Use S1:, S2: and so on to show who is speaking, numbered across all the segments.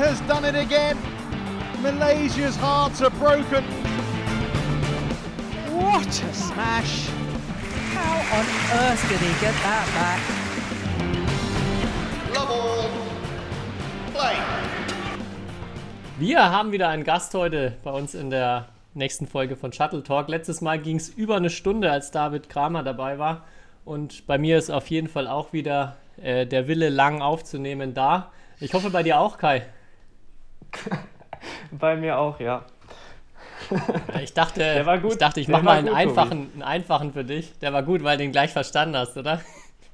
S1: has done it again. Malaysia's hearts are broken.
S2: What a smash! How on earth did he get that back?
S3: Love Play.
S4: Wir haben wieder einen Gast heute bei uns in der nächsten Folge von Shuttle Talk. Letztes Mal ging es über eine Stunde, als David Kramer dabei war. Und bei mir ist auf jeden Fall auch wieder äh, der Wille, lang aufzunehmen da. Ich hoffe bei dir auch, Kai.
S5: bei mir auch, ja.
S4: Ich dachte, ich, dachte, ich mache mal einen einfachen, einen einfachen für dich. Der war gut, weil du den gleich verstanden hast, oder?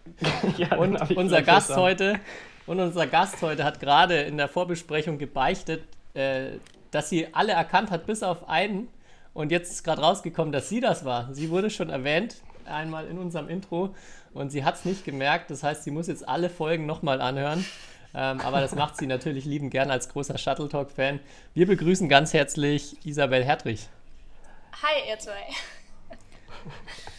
S4: ja, und unser Gast verstanden. heute und unser Gast heute hat gerade in der Vorbesprechung gebeichtet, äh, dass sie alle erkannt hat, bis auf einen. Und jetzt ist gerade rausgekommen, dass sie das war. Sie wurde schon erwähnt, einmal in unserem Intro. Und sie hat es nicht gemerkt. Das heißt, sie muss jetzt alle Folgen nochmal anhören. Ähm, aber das macht sie natürlich lieben gern als großer Shuttle Talk-Fan. Wir begrüßen ganz herzlich Isabel Hertrich.
S6: Hi, ihr zwei.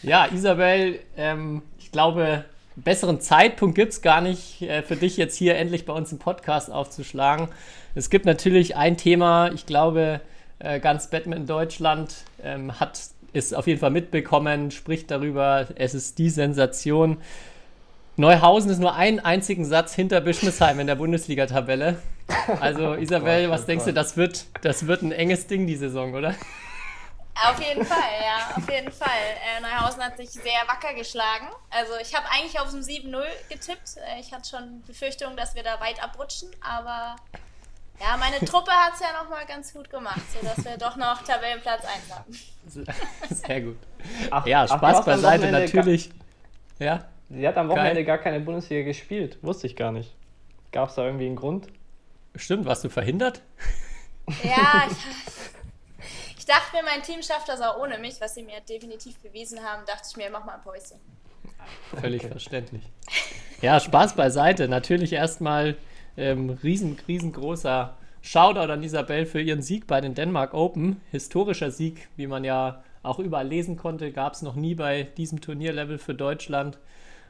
S4: Ja, Isabel, ähm, ich glaube, besseren Zeitpunkt gibt es gar nicht äh, für dich jetzt hier endlich bei uns im Podcast aufzuschlagen. Es gibt natürlich ein Thema, ich glaube, äh, ganz Batman Deutschland ähm, hat es auf jeden Fall mitbekommen, spricht darüber, es ist die Sensation. Neuhausen ist nur einen einzigen Satz hinter Bischmissheim in der Bundesliga-Tabelle. Also Isabel, was denkst du, das wird, das wird ein enges Ding die Saison, oder?
S6: Auf jeden Fall, ja, auf jeden Fall. Äh, Neuhausen hat sich sehr wacker geschlagen. Also ich habe eigentlich auf ein 7-0 getippt. Äh, ich hatte schon Befürchtungen, dass wir da weit abrutschen, aber ja, meine Truppe hat es ja nochmal ganz gut gemacht, sodass wir doch noch Tabellenplatz 1 haben.
S4: Sehr gut. Ach, ja, Spaß ach, beiseite natürlich.
S5: Ja. Sie hat am Wochenende Geil. gar keine Bundesliga gespielt. Wusste ich gar nicht. Gab es da irgendwie einen Grund?
S4: Stimmt, warst du verhindert?
S6: Ja, ich, ich dachte mir, mein Team schafft das auch ohne mich, was sie mir definitiv bewiesen haben. Dachte ich mir, mach mal ein Päuschen.
S4: Völlig verständlich. Ja, Spaß beiseite. Natürlich erstmal ähm, riesen, riesengroßer Shoutout an Isabel für ihren Sieg bei den Denmark Open. Historischer Sieg, wie man ja auch überall lesen konnte, gab es noch nie bei diesem Turnierlevel für Deutschland.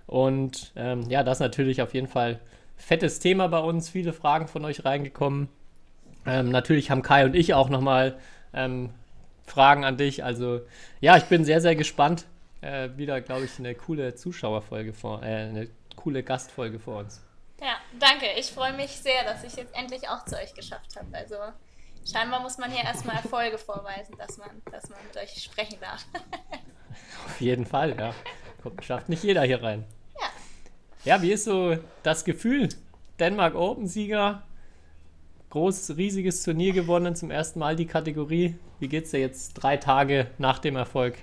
S4: Und ähm, ja, das ist natürlich auf jeden Fall fettes Thema bei uns. Viele Fragen von euch reingekommen. Ähm, natürlich haben Kai und ich auch nochmal ähm, Fragen an dich. Also ja, ich bin sehr, sehr gespannt. Äh, wieder, glaube ich, eine coole Zuschauerfolge vor, äh, eine coole Gastfolge vor uns.
S6: Ja, danke. Ich freue mich sehr, dass ich jetzt endlich auch zu euch geschafft habe. Also scheinbar muss man hier erstmal Erfolge vorweisen, dass man, dass man mit euch sprechen darf.
S4: Auf jeden Fall, ja. Kommt, schafft nicht jeder hier rein.
S6: Ja.
S4: Wie ist so das Gefühl? Denmark Open-Sieger, groß, riesiges Turnier gewonnen, zum ersten Mal die Kategorie. Wie geht's dir jetzt drei Tage nach dem Erfolg?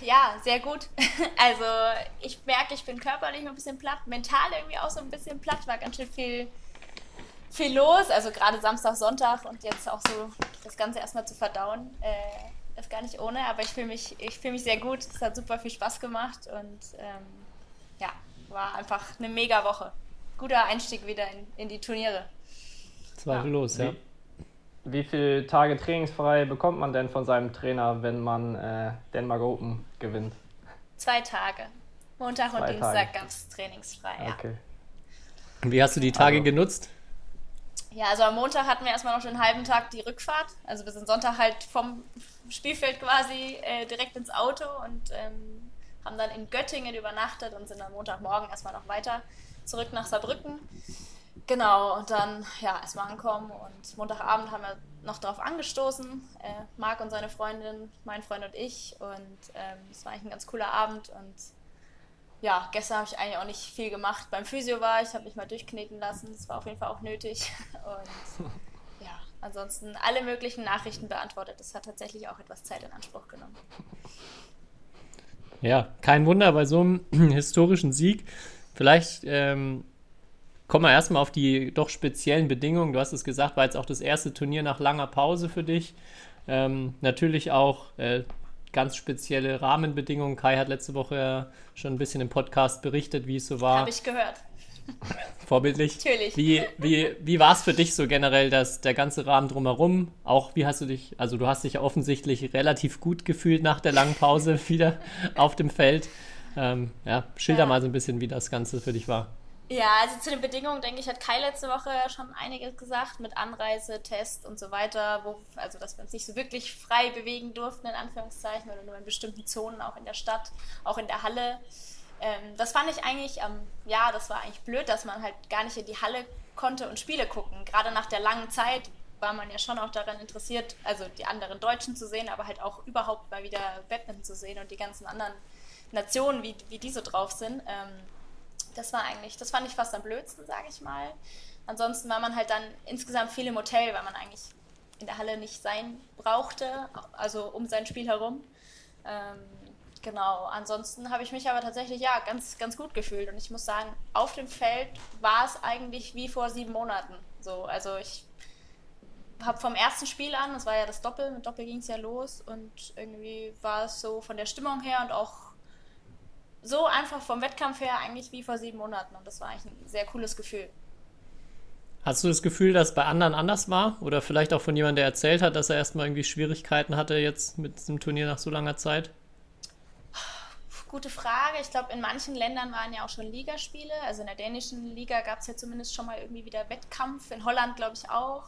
S6: Ja, sehr gut. Also ich merke, ich bin körperlich ein bisschen platt, mental irgendwie auch so ein bisschen platt, war ganz schön viel, viel los. Also gerade Samstag, Sonntag und jetzt auch so das Ganze erstmal zu verdauen, äh, ist gar nicht ohne, aber ich fühle mich, fühl mich sehr gut. Es hat super viel Spaß gemacht und ähm, war einfach eine mega Woche. Guter Einstieg wieder in, in die Turniere.
S4: Zweifellos, ja.
S5: Wie, wie viele Tage trainingsfrei bekommt man denn von seinem Trainer, wenn man äh, Denmark Open gewinnt?
S6: Zwei Tage. Montag Zwei und Dienstag ganz trainingsfrei. Ja. Okay.
S4: Und wie hast du die Tage also. genutzt?
S6: Ja, also am Montag hatten wir erstmal noch einen halben Tag die Rückfahrt. Also wir sind Sonntag halt vom Spielfeld quasi äh, direkt ins Auto und ähm, haben dann in Göttingen übernachtet und sind am Montagmorgen erstmal noch weiter zurück nach Saarbrücken. Genau, und dann ja, erstmal ankommen und Montagabend haben wir noch darauf angestoßen. Äh, Marc und seine Freundin, mein Freund und ich. Und ähm, es war eigentlich ein ganz cooler Abend. Und ja, gestern habe ich eigentlich auch nicht viel gemacht. Beim Physio war ich, habe mich mal durchkneten lassen. Das war auf jeden Fall auch nötig. Und ja, ansonsten alle möglichen Nachrichten beantwortet. Das hat tatsächlich auch etwas Zeit in Anspruch genommen.
S4: Ja, kein Wunder bei so einem historischen Sieg. Vielleicht ähm, Kommen wir erstmal auf die doch speziellen Bedingungen. Du hast es gesagt, war jetzt auch das erste Turnier nach langer Pause für dich. Ähm, natürlich auch äh, ganz spezielle Rahmenbedingungen. Kai hat letzte Woche schon ein bisschen im Podcast berichtet, wie es so war.
S6: Habe ich gehört.
S4: Vorbildlich.
S6: Natürlich.
S4: Wie, wie, wie war es für dich so generell, dass der ganze Rahmen drumherum? Auch wie hast du dich, also du hast dich ja offensichtlich relativ gut gefühlt nach der langen Pause wieder auf dem Feld. Ähm, ja, schilder ja. mal so ein bisschen, wie das Ganze für dich war.
S6: Ja, also zu den Bedingungen, denke ich, hat Kai letzte Woche schon einiges gesagt mit Anreise, Test und so weiter, wo, also dass wir uns nicht so wirklich frei bewegen durften, in Anführungszeichen, oder nur in bestimmten Zonen, auch in der Stadt, auch in der Halle. Ähm, das fand ich eigentlich, ähm, ja, das war eigentlich blöd, dass man halt gar nicht in die Halle konnte und Spiele gucken. Gerade nach der langen Zeit war man ja schon auch daran interessiert, also die anderen Deutschen zu sehen, aber halt auch überhaupt mal wieder Badminton zu sehen und die ganzen anderen Nationen, wie, wie die so drauf sind. Ähm, das war eigentlich, das fand ich fast am blödsten, sage ich mal. Ansonsten war man halt dann insgesamt viel im Hotel, weil man eigentlich in der Halle nicht sein brauchte, also um sein Spiel herum. Ähm, genau, ansonsten habe ich mich aber tatsächlich ja ganz, ganz gut gefühlt und ich muss sagen, auf dem Feld war es eigentlich wie vor sieben Monaten. So, also ich habe vom ersten Spiel an, das war ja das Doppel, mit Doppel ging es ja los und irgendwie war es so von der Stimmung her und auch so einfach vom Wettkampf her eigentlich wie vor sieben Monaten und das war eigentlich ein sehr cooles Gefühl.
S4: Hast du das Gefühl, dass es bei anderen anders war? Oder vielleicht auch von jemandem, der erzählt hat, dass er erstmal irgendwie Schwierigkeiten hatte jetzt mit diesem Turnier nach so langer Zeit?
S6: Gute Frage. Ich glaube, in manchen Ländern waren ja auch schon Ligaspiele. Also in der dänischen Liga gab es ja zumindest schon mal irgendwie wieder Wettkampf. In Holland, glaube ich, auch.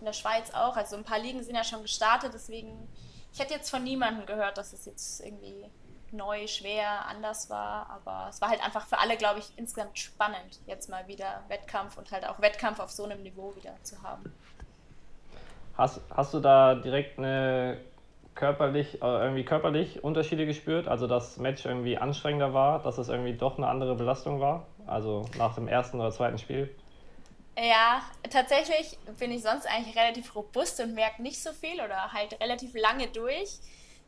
S6: In der Schweiz auch. Also ein paar Ligen sind ja schon gestartet. Deswegen, ich hätte jetzt von niemandem gehört, dass es jetzt irgendwie neu, schwer, anders war. Aber es war halt einfach für alle, glaube ich, insgesamt spannend, jetzt mal wieder Wettkampf und halt auch Wettkampf auf so einem Niveau wieder zu haben.
S5: Hast, hast du da direkt eine körperlich, äh, irgendwie körperlich Unterschiede gespürt? Also das Match irgendwie anstrengender war, dass es irgendwie doch eine andere Belastung war? Also nach dem ersten oder zweiten Spiel?
S6: Ja, tatsächlich bin ich sonst eigentlich relativ robust und merke nicht so viel oder halt relativ lange durch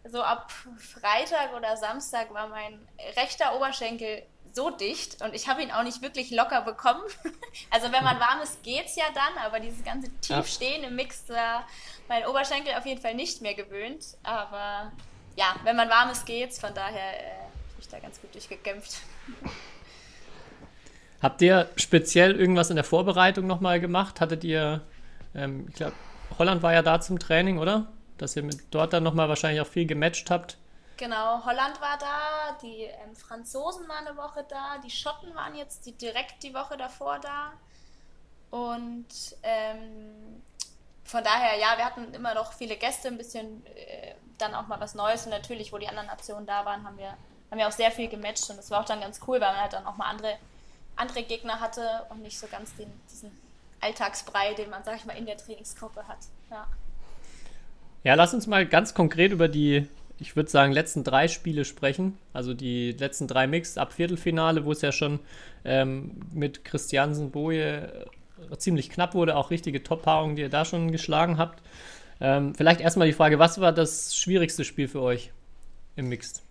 S6: so ab Freitag oder Samstag war mein rechter Oberschenkel so dicht und ich habe ihn auch nicht wirklich locker bekommen. Also wenn man warm ist, geht's ja dann, aber dieses ganze Tiefstehen im Mix war mein Oberschenkel auf jeden Fall nicht mehr gewöhnt. Aber ja, wenn man warm ist, geht's. Von daher äh, habe ich da ganz gut durchgekämpft.
S4: Habt ihr speziell irgendwas in der Vorbereitung nochmal gemacht? Hattet ihr, ähm, ich glaube, Holland war ja da zum Training, oder? dass ihr mit dort dann nochmal wahrscheinlich auch viel gematcht habt.
S6: Genau, Holland war da, die ähm, Franzosen waren eine Woche da, die Schotten waren jetzt die, direkt die Woche davor da. Und ähm, von daher, ja, wir hatten immer noch viele Gäste, ein bisschen äh, dann auch mal was Neues. Und natürlich, wo die anderen Nationen da waren, haben wir, haben wir auch sehr viel gematcht. Und das war auch dann ganz cool, weil man halt dann auch mal andere, andere Gegner hatte und nicht so ganz den, diesen Alltagsbrei, den man, sag ich mal, in der Trainingsgruppe hat. Ja.
S4: Ja, lass uns mal ganz konkret über die, ich würde sagen, letzten drei Spiele sprechen. Also die letzten drei Mix ab Viertelfinale, wo es ja schon ähm, mit Christiansen Boje äh, ziemlich knapp wurde, auch richtige Top-Paarungen, die ihr da schon geschlagen habt. Ähm, vielleicht erstmal die Frage, was war das schwierigste Spiel für euch im Mixed?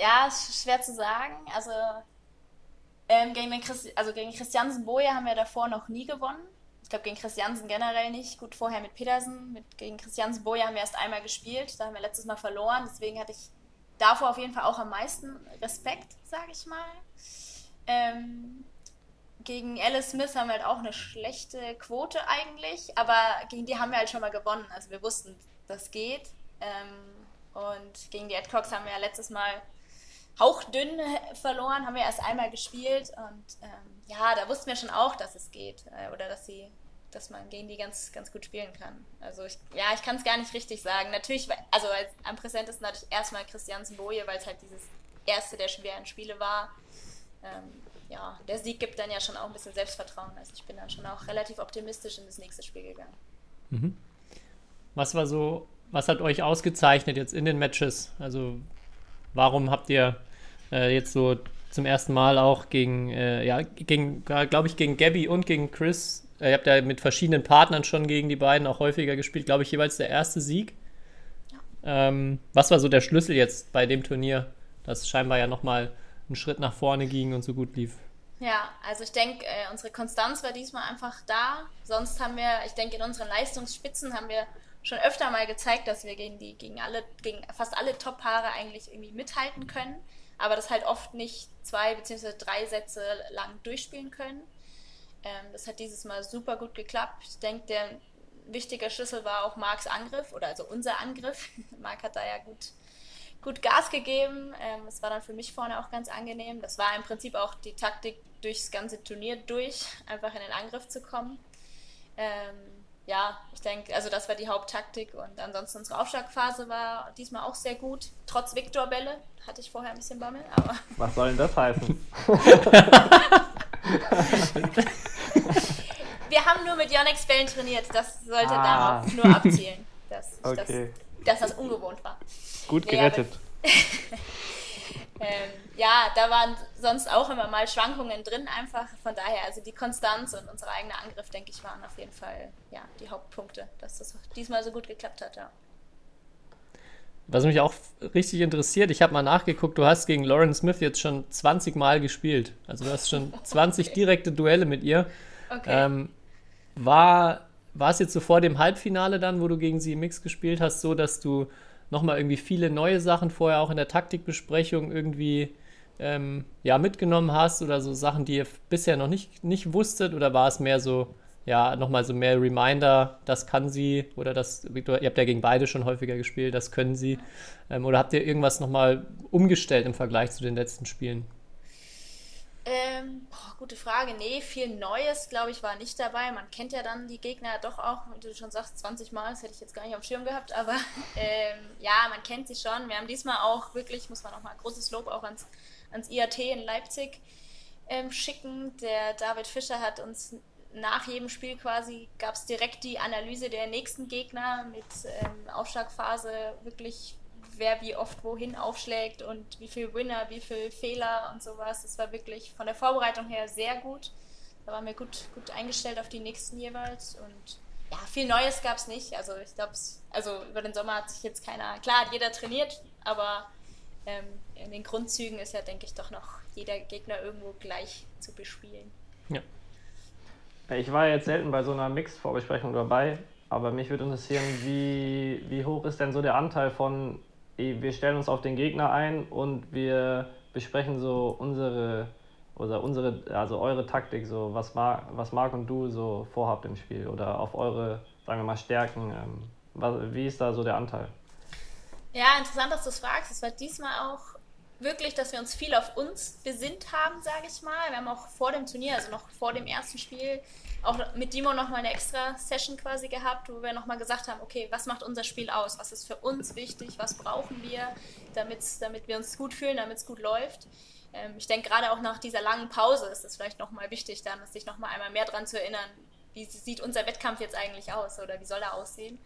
S6: Ja, schwer zu sagen. Also, ähm, gegen, den Christi also gegen Christiansen Boje haben wir davor noch nie gewonnen glaube, gegen Christiansen generell nicht. Gut, vorher mit Petersen, mit, gegen Christiansen Boja haben wir erst einmal gespielt. Da haben wir letztes Mal verloren. Deswegen hatte ich davor auf jeden Fall auch am meisten Respekt, sage ich mal. Ähm, gegen Alice Smith haben wir halt auch eine schlechte Quote eigentlich, aber gegen die haben wir halt schon mal gewonnen. Also wir wussten, das geht. Ähm, und gegen die Adcocks haben wir ja letztes Mal hauchdünn verloren, haben wir erst einmal gespielt und ähm, ja, da wussten wir schon auch, dass es geht äh, oder dass sie dass man gegen die ganz, ganz gut spielen kann. Also ich, ja, ich kann es gar nicht richtig sagen. Natürlich, also als, am präsentesten hatte ich erstmal Christiansen Boje, weil es halt dieses erste der schweren Spiele war. Ähm, ja, der Sieg gibt dann ja schon auch ein bisschen Selbstvertrauen. Also ich bin dann schon auch relativ optimistisch in das nächste Spiel gegangen.
S4: Mhm. Was war so, was hat euch ausgezeichnet jetzt in den Matches? Also warum habt ihr äh, jetzt so zum ersten Mal auch gegen, äh, ja, gegen, glaube ich, gegen Gabby und gegen Chris äh, ihr habt ja mit verschiedenen Partnern schon gegen die beiden auch häufiger gespielt, glaube ich, jeweils der erste Sieg. Ja. Ähm, was war so der Schlüssel jetzt bei dem Turnier, das scheinbar ja nochmal einen Schritt nach vorne ging und so gut lief?
S6: Ja, also ich denke, äh, unsere Konstanz war diesmal einfach da. Sonst haben wir, ich denke, in unseren Leistungsspitzen haben wir schon öfter mal gezeigt, dass wir gegen die, gegen alle, gegen fast alle Top-Paare eigentlich irgendwie mithalten können, aber das halt oft nicht zwei beziehungsweise drei Sätze lang durchspielen können. Ähm, das hat dieses Mal super gut geklappt. Ich denke, der wichtige Schlüssel war auch Marks Angriff oder also unser Angriff. Mark hat da ja gut, gut Gas gegeben. Ähm, es war dann für mich vorne auch ganz angenehm. Das war im Prinzip auch die Taktik, durchs ganze Turnier durch, einfach in den Angriff zu kommen. Ähm, ja, ich denke, also das war die Haupttaktik und ansonsten unsere Aufschlagphase war diesmal auch sehr gut. Trotz Viktorbälle hatte ich vorher ein bisschen Bammel, aber.
S5: Was soll denn das heißen?
S6: Wir haben nur mit Yonex Bällen trainiert, das sollte
S5: Ah.
S6: darauf nur abzielen, dass,
S5: Okay.
S6: dass, dass das ungewohnt war.
S5: Gut
S6: Nee,
S5: gerettet.
S6: Ähm, ja, da waren sonst auch immer mal Schwankungen drin, einfach. Von daher, also die Konstanz und unser eigener Angriff, denke ich, waren auf jeden Fall ja, die Hauptpunkte, dass das diesmal so gut geklappt hat. Ja.
S4: Was mich auch richtig interessiert, ich habe mal nachgeguckt, du hast gegen Lauren Smith jetzt schon 20 Mal gespielt. Also du hast schon 20 direkte Duelle mit ihr.
S6: Okay.
S4: Ähm, war, war es jetzt so vor dem Halbfinale dann, wo du gegen sie im Mix gespielt hast, so dass du nochmal irgendwie viele neue Sachen vorher auch in der Taktikbesprechung irgendwie ähm, ja, mitgenommen hast oder so Sachen, die ihr bisher noch nicht, nicht wusstet? Oder war es mehr so, ja, nochmal so mehr Reminder, das kann sie oder das, ihr habt ja gegen beide schon häufiger gespielt, das können sie. Ähm, oder habt ihr irgendwas nochmal umgestellt im Vergleich zu den letzten Spielen?
S6: Ähm, boah, gute Frage. Nee, viel Neues, glaube ich, war nicht dabei. Man kennt ja dann die Gegner doch auch, wie du schon sagst, 20 Mal. Das hätte ich jetzt gar nicht auf dem Schirm gehabt, aber ähm, ja, man kennt sie schon. Wir haben diesmal auch wirklich, muss man nochmal großes Lob auch ans, ans IAT in Leipzig ähm, schicken. Der David Fischer hat uns nach jedem Spiel quasi, gab es direkt die Analyse der nächsten Gegner mit ähm, Aufschlagphase, wirklich wer wie oft wohin aufschlägt und wie viel Winner, wie viel Fehler und sowas. Das war wirklich von der Vorbereitung her sehr gut. Da waren wir gut, gut eingestellt auf die nächsten jeweils und ja, viel Neues gab es nicht. Also ich glaube, also über den Sommer hat sich jetzt keiner, klar hat jeder trainiert, aber ähm, in den Grundzügen ist ja, denke ich, doch noch jeder Gegner irgendwo gleich zu bespielen.
S4: Ja.
S5: Ich war jetzt selten bei so einer Mixed-Vorbesprechung dabei, aber mich würde interessieren, wie, wie hoch ist denn so der Anteil von, wir stellen uns auf den Gegner ein und wir besprechen so unsere, oder unsere, also eure Taktik, so was Marc, was Marc und du so vorhabt im Spiel oder auf eure, sagen wir mal, Stärken. Ähm, was, wie ist da so der Anteil?
S6: Ja, interessant, dass du es fragst. Es war diesmal auch wirklich, dass wir uns viel auf uns besinnt haben, sage ich mal. Wir haben auch vor dem Turnier, also noch vor dem ersten Spiel, auch mit Dimo nochmal eine extra Session quasi gehabt, wo wir nochmal gesagt haben, okay, was macht unser Spiel aus? Was ist für uns wichtig? Was brauchen wir, damit wir uns gut fühlen, damit es gut läuft? Ähm, ich denke, gerade auch nach dieser langen Pause ist es vielleicht nochmal wichtig, dann sich nochmal einmal mehr daran zu erinnern, wie sieht unser Wettkampf jetzt eigentlich aus oder wie soll er aussehen?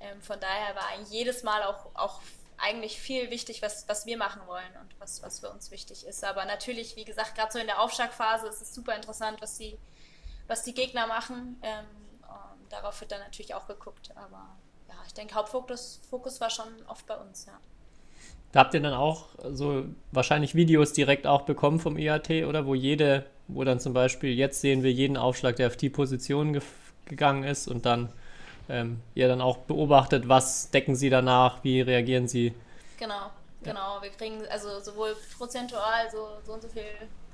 S6: Ähm, von daher war eigentlich jedes Mal auch, auch eigentlich viel wichtig, was, was wir machen wollen und was, was für uns wichtig ist. Aber natürlich, wie gesagt, gerade so in der Aufschlagphase ist es super interessant, was die, was die Gegner machen. Ähm, darauf wird dann natürlich auch geguckt. Aber ja, ich denke, Hauptfokus Fokus war schon oft bei uns, ja.
S4: Da habt ihr dann auch so wahrscheinlich Videos direkt auch bekommen vom IAT, oder? Wo jede, wo dann zum Beispiel, jetzt sehen wir jeden Aufschlag, der auf die Position ge gegangen ist und dann ähm, ihr dann auch beobachtet, was decken sie danach, wie reagieren sie.
S6: Genau, genau. Wir kriegen also sowohl prozentual, so, so und so viel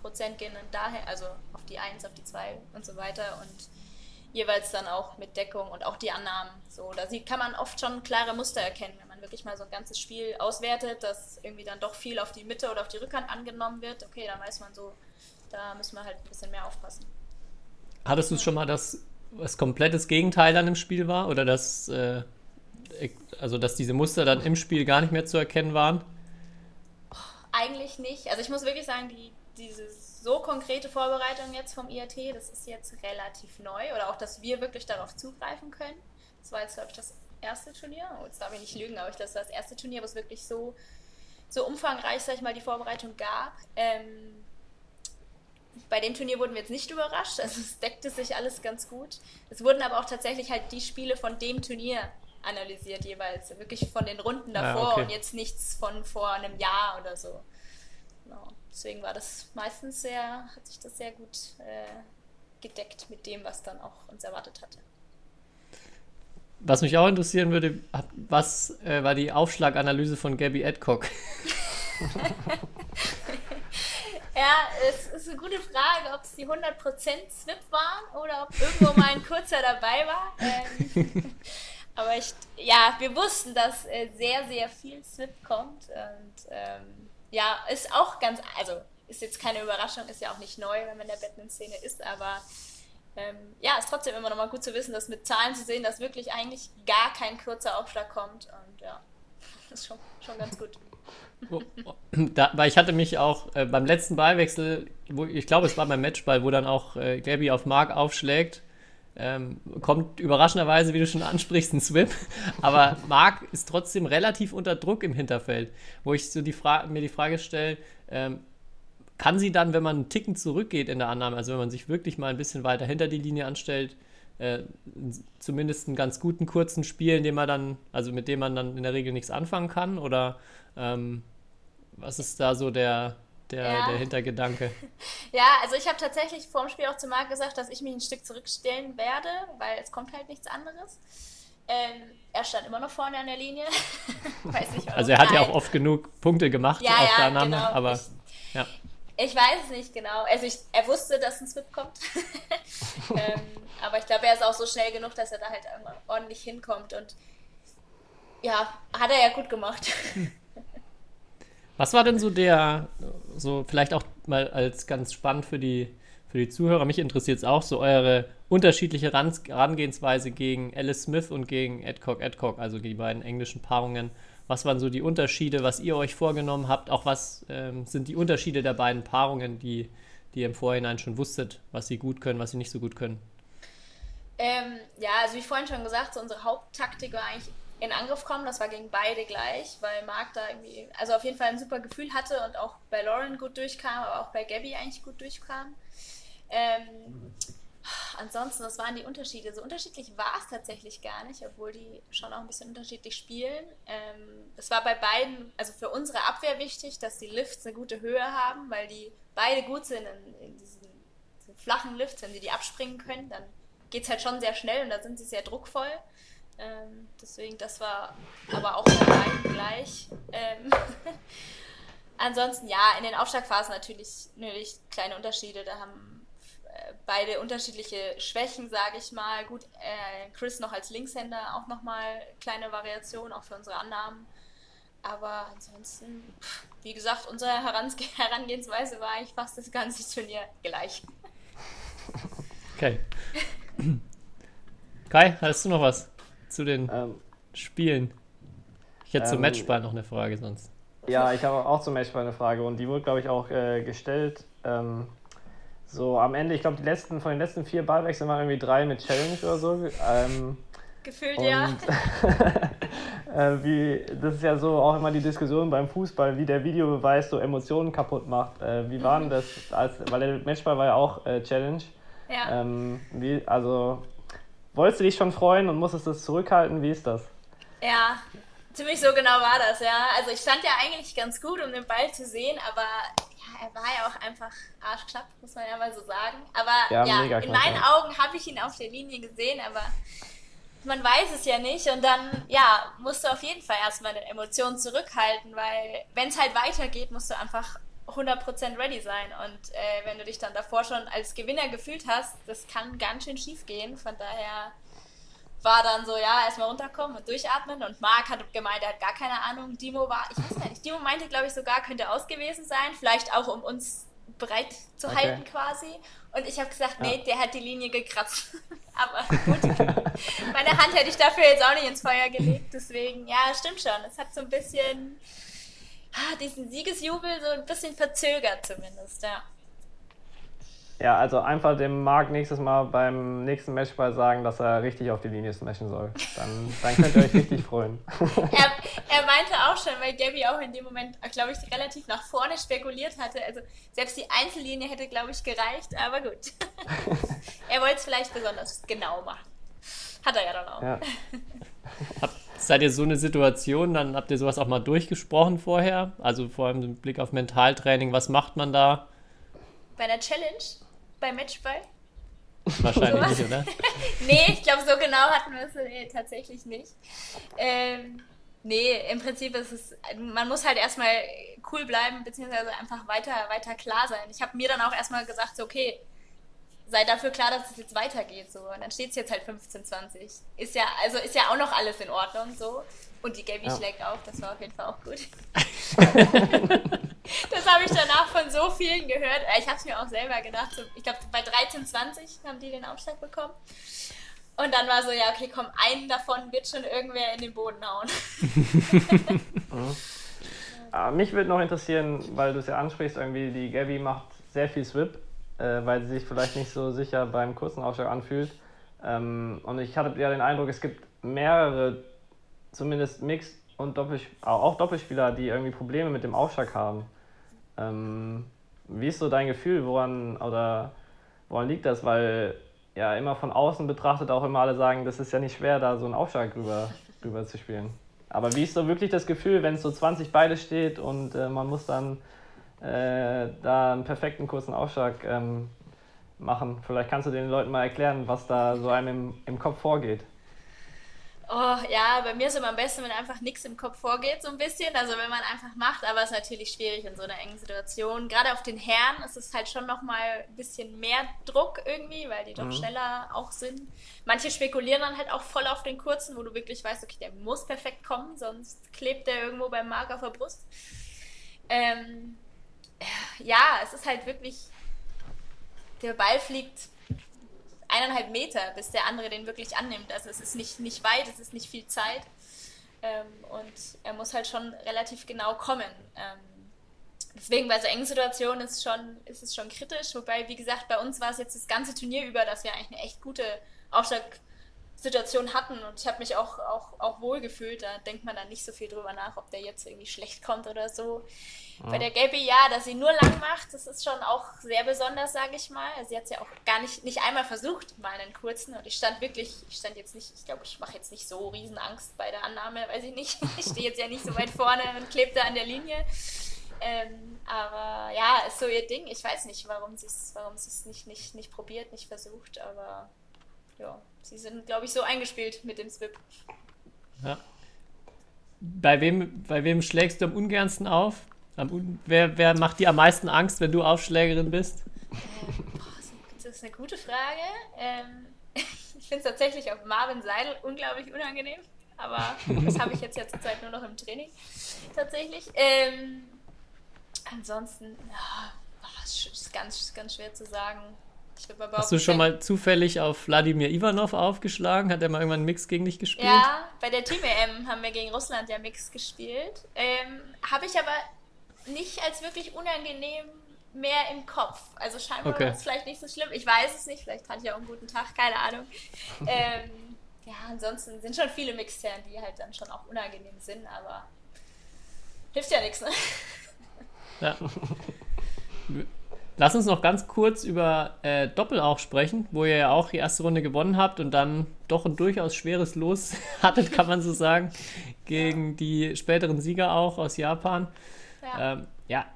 S6: Prozent gehen dann daher, also auf die 1, auf die 2 und so weiter und jeweils dann auch mit Deckung und auch die Annahmen. So, da sieht, kann man oft schon klare Muster erkennen, wenn man wirklich mal so ein ganzes Spiel auswertet, dass irgendwie dann doch viel auf die Mitte oder auf die Rückhand angenommen wird. Okay, dann weiß man so, da müssen wir halt ein bisschen mehr aufpassen.
S4: Hattest du es schon mal, dass was komplettes Gegenteil dann im Spiel war? Oder dass, äh, also dass diese Muster dann im Spiel gar nicht mehr zu erkennen waren?
S6: Eigentlich nicht. Also ich muss wirklich sagen, die, diese so konkrete Vorbereitung jetzt vom IAT, das ist jetzt relativ neu. Oder auch, dass wir wirklich darauf zugreifen können. Das war jetzt, glaube ich, das erste Turnier. Oh, jetzt darf ich nicht lügen, aber ich das war das erste Turnier, wo es wirklich so, so umfangreich, sag ich mal, die Vorbereitung gab. Ähm, bei dem Turnier wurden wir jetzt nicht überrascht, also es deckte sich alles ganz gut. Es wurden aber auch tatsächlich halt die Spiele von dem Turnier analysiert jeweils, wirklich von den Runden
S4: Ah,
S6: davor
S4: okay.
S6: und jetzt nichts von vor einem Jahr oder so. Genau. Deswegen war das meistens sehr, hat sich das sehr gut äh, gedeckt mit dem, was dann auch uns erwartet hatte.
S4: Was mich auch interessieren würde, was äh, war die Aufschlaganalyse von Gabby Adcock?
S6: Ja, es ist eine gute Frage, ob es die 100% Swip waren oder ob irgendwo mal ein kurzer dabei war. Ähm, aber ich, ja, wir wussten, dass äh, sehr, sehr viel Swip kommt und ähm, ja, ist auch ganz, also ist jetzt keine Überraschung, ist ja auch nicht neu, wenn man in der Batman-Szene ist, aber ähm, ja, ist trotzdem immer noch mal gut zu wissen, dass mit Zahlen zu sehen, dass wirklich eigentlich gar kein kurzer Aufschlag kommt und ja, das ist schon, schon ganz gut.
S4: Da, weil ich hatte mich auch äh, beim letzten Ballwechsel, wo, ich glaube, es war beim Matchball, wo dann auch äh, Gabby auf Mark aufschlägt, ähm, kommt überraschenderweise, wie du schon ansprichst, ein Swip. Aber Mark ist trotzdem relativ unter Druck im Hinterfeld, wo ich so die mir die Frage stelle, ähm, kann sie dann, wenn man einen Ticken zurückgeht in der Annahme, also wenn man sich wirklich mal ein bisschen weiter hinter die Linie anstellt, äh, zumindest einen ganz guten kurzen Spiel, in dem man dann, also mit dem man dann in der Regel nichts anfangen kann? Oder ähm, was ist da so der, der, ja. der Hintergedanke?
S6: Ja, also ich habe tatsächlich vor dem Spiel auch zu Marc gesagt, dass ich mich ein Stück zurückstellen werde, weil es kommt halt nichts anderes. Ähm, er stand immer noch vorne an der Linie.
S4: weiß nicht, also er hat Nein. ja auch oft genug Punkte gemacht
S6: ja, auf
S4: ja,
S6: der Annahme,
S4: genau. aber
S6: ich,
S4: ja.
S6: Ich weiß es nicht genau. Also ich, er wusste, dass ein Swip kommt. ähm, aber ich glaube, er ist auch so schnell genug, dass er da halt ordentlich hinkommt. Und ja, hat er ja gut gemacht.
S4: Was war denn so der, so vielleicht auch mal als ganz spannend für die, für die Zuhörer, mich interessiert es auch, so eure unterschiedliche Herangehensweise gegen Alice Smith und gegen Adcock Adcock, also die beiden englischen Paarungen. Was waren so die Unterschiede, was ihr euch vorgenommen habt? Auch was ähm, sind die Unterschiede der beiden Paarungen, die, die ihr im Vorhinein schon wusstet, was sie gut können, was sie nicht so gut können?
S6: Ähm, ja, also wie vorhin schon gesagt, so unsere Haupttaktik war eigentlich in Angriff kommen. Das war gegen beide gleich, weil Marc da irgendwie, also auf jeden Fall ein super Gefühl hatte und auch bei Lauren gut durchkam, aber auch bei Gabby eigentlich gut durchkam. Ähm, ansonsten, was waren die Unterschiede? So unterschiedlich war es tatsächlich gar nicht, obwohl die schon auch ein bisschen unterschiedlich spielen. Ähm, es war bei beiden, also für unsere Abwehr wichtig, dass die Lifts eine gute Höhe haben, weil die beide gut sind in, in diesen, flachen Lifts. Wenn sie die abspringen können, dann geht es halt schon sehr schnell und da sind sie sehr druckvoll. Ähm, deswegen, das war aber auch gleich. Ähm, ansonsten, ja, in den Aufschlagphasen natürlich, natürlich kleine Unterschiede. Da haben beide unterschiedliche Schwächen, sage ich mal. Gut, äh, Chris noch als Linkshänder auch nochmal kleine Variation, auch für unsere Annahmen. Aber ansonsten, wie gesagt, unsere Herangehensweise war eigentlich fast das ganze Turnier gleich.
S4: Okay. Kai, hast du noch was zu den ähm, Spielen? Ich hätte ähm, zum Matchball noch eine Frage sonst.
S5: Ja, ich habe auch zum Matchball eine Frage und die wurde, glaube ich, auch äh, gestellt. Ähm, so am Ende, ich glaube, die letzten von den letzten vier Ballwechseln waren irgendwie drei mit Challenge oder so. Ähm,
S6: Gefühlt ja.
S5: äh, wie, das ist ja so auch immer die Diskussion beim Fußball, wie der Videobeweis so Emotionen kaputt macht. Äh, wie war denn das? Als, weil der Matchball war ja auch äh, Challenge.
S6: Ja.
S5: Ähm, wie, also, wolltest du dich schon freuen und musstest das zurückhalten? Wie ist das?
S6: Ja, ziemlich so genau war das, ja. Also ich stand ja eigentlich ganz gut, um den Ball zu sehen, aber er war ja auch einfach arschklapp, muss man ja mal so sagen. Aber ja, ja in meinen ja. Augen habe ich ihn auf der Linie gesehen, aber man weiß es ja nicht. Und dann, ja, musst du auf jeden Fall erstmal deine Emotionen zurückhalten, weil wenn es halt weitergeht, musst du einfach 100% ready sein. Und äh, wenn du dich dann davor schon als Gewinner gefühlt hast, das kann ganz schön schief gehen. Von daher war dann so, ja, erstmal runterkommen und durchatmen. Und Marc hat gemeint, er hat gar keine Ahnung. Dimo war, ich weiß gar nicht, Dimo meinte, glaube ich, sogar, könnte aus gewesen sein. Vielleicht auch, um uns bereit zu okay. halten quasi. Und ich habe gesagt, nee, ja. der hat die Linie gekratzt. Aber gut, meine Hand hätte ich dafür jetzt auch nicht ins Feuer gelegt. Deswegen, ja, stimmt schon. Es hat so ein bisschen diesen Siegesjubel so ein bisschen verzögert zumindest, ja.
S5: Ja, also einfach dem Marc nächstes Mal beim nächsten Matchball sagen, dass er richtig auf die Linie smashen soll. Dann, dann könnt ihr euch richtig freuen.
S6: er, er, meinte auch schon, weil Gabby auch in dem Moment, glaube ich, relativ nach vorne spekuliert hatte. Also selbst die Einzellinie hätte, glaube ich, gereicht, aber gut. er wollte es vielleicht besonders genau machen. Hat er ja dann auch. Ja.
S4: Hab, seid ihr so eine Situation, dann habt ihr sowas auch mal durchgesprochen vorher? Also vor allem im Blick auf Mentaltraining, was macht man da?
S6: Bei einer Challenge? bei Matchball?
S4: Wahrscheinlich nicht, oder?
S6: nee, ich glaube, so genau hatten wir es nee, tatsächlich nicht. Ähm, nee, im Prinzip ist es, man muss halt erstmal cool bleiben, beziehungsweise einfach weiter, weiter klar sein. Ich habe mir dann auch erstmal gesagt, so, okay, sei dafür klar, dass es jetzt weitergeht, so. Und dann steht es jetzt halt 15, 20. Ist ja, also ist ja auch noch alles in Ordnung, so. Und die Gaby ja. schlägt auf, das war auf jeden Fall auch gut. Das habe ich danach von so vielen gehört. Äh, Ich habe es mir auch selber gedacht. So, ich glaube, bei 13, 20 haben die den Aufschlag bekommen. Und dann war so, ja, okay, komm, einen davon wird schon irgendwer in den Boden hauen.
S5: Ah, mich würde noch interessieren, weil du es ja ansprichst, irgendwie die Gabby macht sehr viel Swip, äh, weil sie sich vielleicht nicht so sicher beim kurzen Aufschlag anfühlt. Ähm, und ich hatte ja den Eindruck, es gibt mehrere, zumindest Mix und Doppelsp auch Doppelspieler, die irgendwie Probleme mit dem Aufschlag haben. Ähm, wie ist so dein Gefühl, woran oder woran liegt das? Weil ja immer von außen betrachtet auch immer alle sagen, das ist ja nicht schwer, da so einen Aufschlag rüber, rüber zu spielen. Aber wie ist so wirklich das Gefühl, wenn es so 20 Beile steht und äh, man muss dann äh, da einen perfekten kurzen Aufschlag ähm, machen? Vielleicht kannst du den Leuten mal erklären, was da so einem im, im Kopf vorgeht.
S6: Oh, ja, bei mir ist immer am besten, wenn einfach nichts im Kopf vorgeht, so ein bisschen. Also wenn man einfach macht, aber es ist natürlich schwierig in so einer engen Situation. Gerade auf den Herren ist es halt schon nochmal ein bisschen mehr Druck irgendwie, weil die doch schneller auch sind. Manche spekulieren dann halt auch voll auf den kurzen, wo du wirklich weißt, okay, der muss perfekt kommen, sonst klebt der irgendwo beim Mark auf der Brust. Ähm, ja, es ist halt wirklich, der Ball fliegt eineinhalb Meter, bis der andere den wirklich annimmt. Also es ist nicht, nicht weit, es ist nicht viel Zeit. Ähm, und er muss halt schon relativ genau kommen. Ähm, deswegen bei so engen Situationen ist, schon, ist es schon kritisch. Wobei, wie gesagt, bei uns war es jetzt das ganze Turnier über, dass wir eigentlich eine echt gute Aufschlagsituation hatten. Und ich habe mich auch, auch, auch wohl gefühlt. Da denkt man dann nicht so viel drüber nach, ob der jetzt irgendwie schlecht kommt oder so. Bei der Gabby, ja, dass sie nur lang macht, das ist schon auch sehr besonders, sage ich mal. Also sie hat es ja auch gar nicht, nicht einmal versucht, mal einen kurzen. Und ich stand wirklich, ich stand jetzt nicht, ich glaube, ich mache jetzt nicht so riesen Angst bei der Annahme, weiß ich nicht. Ich stehe jetzt ja nicht so weit vorne und klebe da an der Linie. Ähm, aber ja, ist so ihr Ding. Ich weiß nicht, warum sie es warum sie's nicht, nicht, nicht probiert, nicht versucht. Aber ja, sie sind, glaube ich, so eingespielt mit dem Swip.
S4: Ja. Bei wem, bei wem schlägst du am ungernsten auf? Am un wer, wer macht dir am meisten Angst, wenn du Aufschlägerin bist?
S6: Das ist eine gute Frage. Ähm, ich finde es tatsächlich auf Marvin Seidel unglaublich unangenehm. Aber das habe ich jetzt ja zurzeit nur noch im Training. Tatsächlich. Ähm, ansonsten, oh, ist ist ganz, ganz schwer zu sagen.
S4: Hast du schon mal zufällig auf Wladimir Ivanov aufgeschlagen? Hat er mal irgendwann einen Mix gegen dich gespielt?
S6: Ja, bei der Team-EM haben wir gegen Russland ja Mix gespielt. Ähm, habe ich aber nicht als wirklich unangenehm mehr im Kopf. Also scheinbar
S4: Okay.
S6: war es vielleicht nicht so schlimm. Ich weiß es nicht, vielleicht hatte ich auch einen guten Tag, keine Ahnung. ähm, ja, ansonsten sind schon viele Mixherren, die halt dann schon auch unangenehm sind, aber hilft ja nichts, ne?
S4: Ja. Lass uns noch ganz kurz über äh, Doppel auch sprechen, wo ihr ja auch die erste Runde gewonnen habt und dann doch ein durchaus schweres Los hattet, kann man so sagen, gegen die späteren Sieger auch aus Japan.
S6: Ja.
S4: Ähm, ja,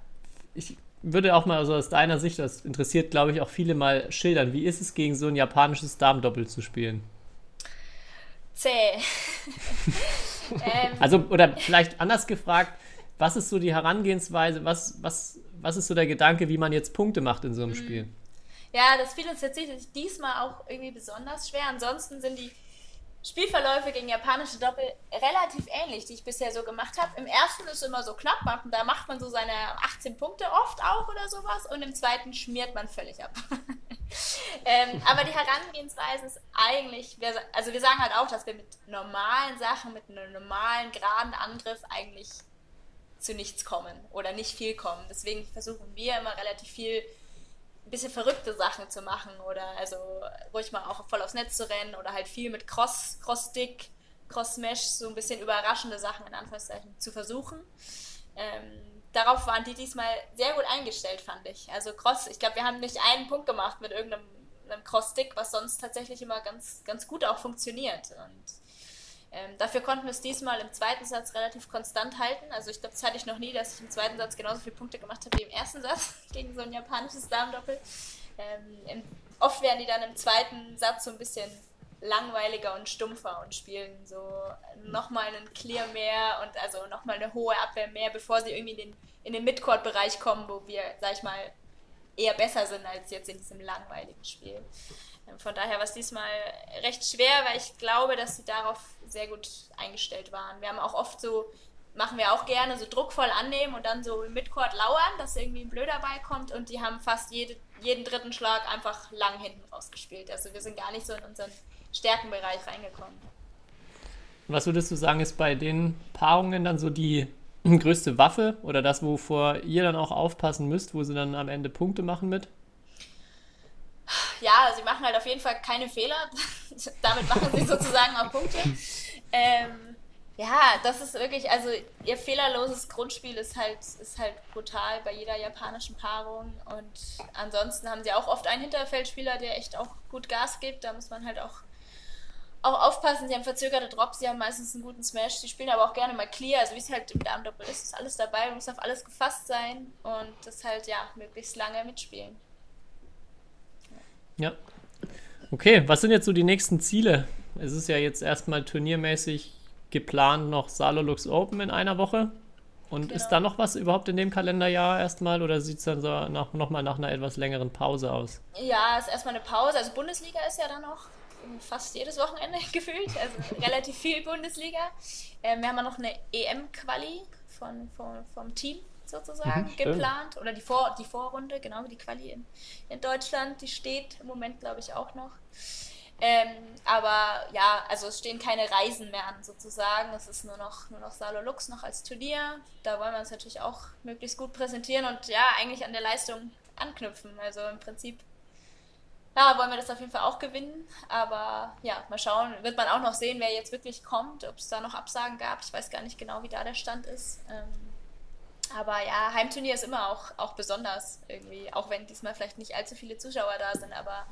S4: ich würde auch mal so aus deiner Sicht, das interessiert glaube ich auch viele mal schildern, wie ist es gegen so ein japanisches Damendoppel zu spielen?
S6: Zäh. ähm,
S4: Also, oder vielleicht anders gefragt, was ist so die Herangehensweise, was, was, was ist so der Gedanke, wie man jetzt Punkte macht in so einem Spiel?
S6: Ja, das fiel uns tatsächlich diesmal auch irgendwie besonders schwer. Ansonsten sind die Spielverläufe gegen japanische Doppel relativ ähnlich, die ich bisher so gemacht habe. Im ersten ist immer so knapp, da macht man so seine 18 Punkte oft auch oder sowas und im zweiten schmiert man völlig ab. ähm, aber die Herangehensweise ist eigentlich, also wir sagen halt auch, dass wir mit normalen Sachen, mit einem normalen, geraden Angriff eigentlich zu nichts kommen oder nicht viel kommen. Deswegen versuchen wir immer relativ viel ein bisschen verrückte Sachen zu machen oder also ruhig mal auch voll aufs Netz zu rennen oder halt viel mit Cross, Cross-Stick, Cross-Mesh, so ein bisschen überraschende Sachen in Anführungszeichen zu versuchen. Ähm, darauf waren die diesmal sehr gut eingestellt, fand ich. Also Cross, ich glaube, wir haben nicht einen Punkt gemacht mit irgendeinem einem Cross-Stick, was sonst tatsächlich immer ganz, ganz gut auch funktioniert. Und ähm, dafür konnten wir es diesmal im zweiten Satz relativ konstant halten. Also ich glaube, das hatte ich noch nie, dass ich im zweiten Satz genauso viele Punkte gemacht habe wie im ersten Satz gegen so ein japanisches Damendoppel. Ähm, oft werden die dann im zweiten Satz so ein bisschen langweiliger und stumpfer und spielen so nochmal einen Clear mehr und also nochmal eine hohe Abwehr mehr, bevor sie irgendwie in den, in den Midcourt-Bereich kommen, wo wir, sag ich mal, eher besser sind als jetzt in diesem langweiligen Spiel. Von daher war es diesmal recht schwer, weil ich glaube, dass sie darauf sehr gut eingestellt waren. Wir haben auch oft so machen wir auch gerne, so druckvoll annehmen und dann so im Midcourt lauern, dass irgendwie ein blöder Ball kommt und die haben fast jede, jeden dritten Schlag einfach lang hinten rausgespielt. Also wir sind gar nicht so in unseren Stärkenbereich reingekommen.
S4: Was würdest du sagen, ist bei den Paarungen dann so die größte Waffe oder das, wovor ihr dann auch aufpassen müsst, wo sie dann am Ende Punkte machen mit?
S6: Ja, sie machen halt auf jeden Fall keine Fehler. Damit machen sie sozusagen auch Punkte. Ähm, ja, das ist wirklich, also ihr fehlerloses Grundspiel ist halt, ist halt brutal bei jeder japanischen Paarung. Und ansonsten haben sie auch oft einen Hinterfeldspieler, der echt auch gut Gas gibt. Da muss man halt auch, auch aufpassen. Sie haben verzögerte Drops, sie haben meistens einen guten Smash. Sie spielen aber auch gerne mal Clear. Also wie es halt im Darmdoppel ist, ist alles dabei. Man muss auf alles gefasst sein und das halt, ja, möglichst lange mitspielen.
S4: Ja. Okay, was sind jetzt so die nächsten Ziele? Es ist ja jetzt erstmal turniermäßig geplant noch Salolux Open in einer Woche. Und
S6: Genau.
S4: ist da noch was überhaupt in dem Kalenderjahr erstmal oder sieht es dann so nach, nochmal nach einer etwas längeren Pause aus?
S6: Ja, ist erstmal eine Pause. Also Bundesliga ist ja dann noch fast jedes Wochenende gefühlt. Also relativ viel Bundesliga. Ähm, wir haben ja noch eine EM-Quali von, von, vom Team sozusagen
S5: stimmt.
S6: geplant. Oder die, Vor die Vorrunde, genau, die Quali in, in Deutschland, die steht im Moment, glaube ich, auch noch. Ähm, aber ja, also es stehen keine Reisen mehr an sozusagen. Es ist nur noch, nur noch Salo Lux noch als Turnier. Da wollen wir uns natürlich auch möglichst gut präsentieren und ja, eigentlich an der Leistung anknüpfen. Also im Prinzip ja, wollen wir das auf jeden Fall auch gewinnen. Aber ja, mal schauen. Wird man auch noch sehen, wer jetzt wirklich kommt, ob es da noch Absagen gab. Ich weiß gar nicht genau, wie da der Stand ist. Ähm, aber ja, Heimturnier ist immer auch, auch besonders irgendwie. Auch wenn diesmal vielleicht nicht allzu viele Zuschauer da sind, aber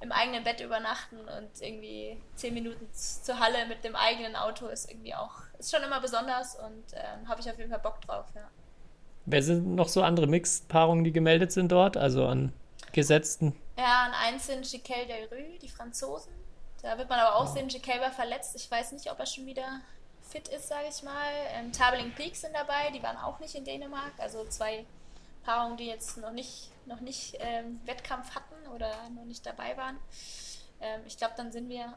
S6: im eigenen Bett übernachten und irgendwie zehn Minuten zur Halle mit dem eigenen Auto ist irgendwie auch, ist schon immer besonders und ähm, habe ich auf jeden Fall Bock drauf, ja.
S4: Wer sind noch so andere Mixed-Paarungen, die gemeldet sind dort? Also an gesetzten?
S6: Ja, an eins sind Giquel Delrue, die Franzosen. Da wird man aber auch sehen, Giquel war verletzt. Ich weiß nicht, ob er schon wieder fit ist, sage ich mal. Ähm, Tabeling Peaks sind dabei, die waren auch nicht in Dänemark. Also zwei Paarungen, die jetzt noch nicht, noch nicht ähm, Wettkampf hatten oder noch nicht dabei waren. Ähm, ich glaube, dann sind wir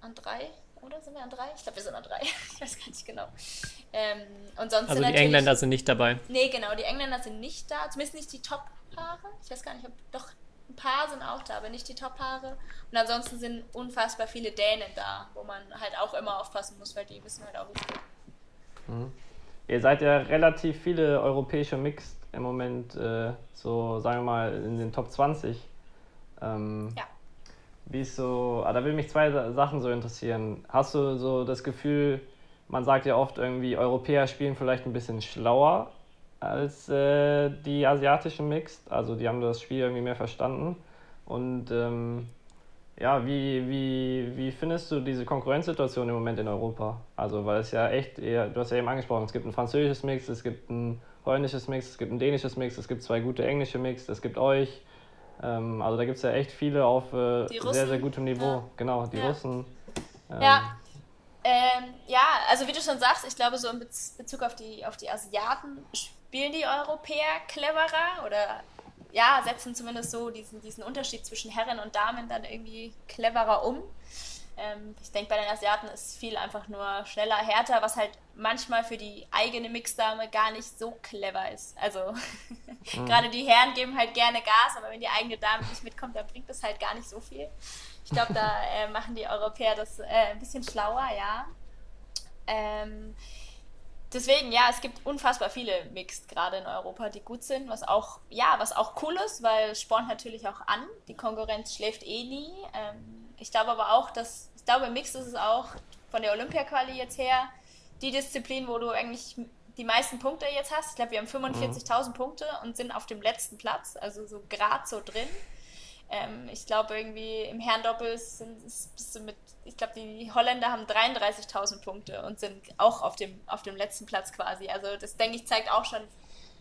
S6: an drei, oder? Sind wir an drei? Ich glaube, wir sind an drei. ich weiß gar nicht genau. Ähm, und sonst
S4: Also die Engländer sind nicht dabei.
S6: Nee, genau, die Engländer sind nicht da, zumindest nicht die Top-Paare. Ich weiß gar nicht, ob doch ein paar sind auch da, aber nicht die Top-Paare. Und ansonsten sind unfassbar viele Dänen da, wo man halt auch immer aufpassen muss, weil die wissen halt auch, wie es geht.
S5: Ihr seid ja relativ viele europäische Mixed im Moment, äh, so sagen wir mal in den Top 20. Ähm,
S6: Ja.
S5: Wie ist so, ah, da will mich zwei Sa- Sachen so interessieren. Hast du so das Gefühl, man sagt ja oft irgendwie, Europäer spielen vielleicht ein bisschen schlauer als äh, die asiatischen Mixed, also die haben das Spiel irgendwie mehr verstanden. Und ähm, ja, wie, wie, wie findest du diese Konkurrenzsituation im Moment in Europa? Also, weil es ja echt, eher, du hast ja eben angesprochen, es gibt ein französisches Mix, es gibt ein holländisches Mix, es gibt ein dänisches Mix, es gibt zwei gute englische Mix, es gibt euch. Ähm, also, da gibt es ja echt viele auf äh, sehr, sehr gutem Niveau.
S6: ja.
S5: Genau, die
S6: Ja.
S5: Russen. Ähm,
S6: Ja. Ähm, ja, also wie du schon sagst, ich glaube, so in Bez Bezug auf die, auf die Asiaten spielen die Europäer cleverer oder ja, setzen zumindest so diesen, diesen Unterschied zwischen Herren und Damen dann irgendwie cleverer um. Ähm, ich denke, bei den Asiaten ist viel einfach nur schneller, härter, was halt manchmal für die eigene Mixdame gar nicht so clever ist. Also gerade die Herren geben halt gerne Gas, aber wenn die eigene Dame nicht mitkommt, dann bringt das halt gar nicht so viel. Ich glaube, da äh, machen die Europäer das äh, ein bisschen schlauer, ja. Ähm, deswegen, ja, es gibt unfassbar viele Mixed gerade in Europa, die gut sind, was auch, ja, was auch cool ist, weil es spornt natürlich auch an. Die Konkurrenz schläft eh nie. Ähm, ich glaube aber auch, dass, ich glaube, Mixed ist es auch von der Olympia-Quali jetzt her die Disziplin, wo du eigentlich die meisten Punkte jetzt hast. Ich glaube, wir haben 45.000 Punkte und sind auf dem letzten Platz, also so grad so drin. Ähm, ich glaube, irgendwie im Herrendoppel sind, ist, bist du mit, ich glaube, die Holländer haben 33.000 Punkte und sind auch auf dem, auf dem letzten Platz quasi. Also, das denke ich, zeigt auch schon,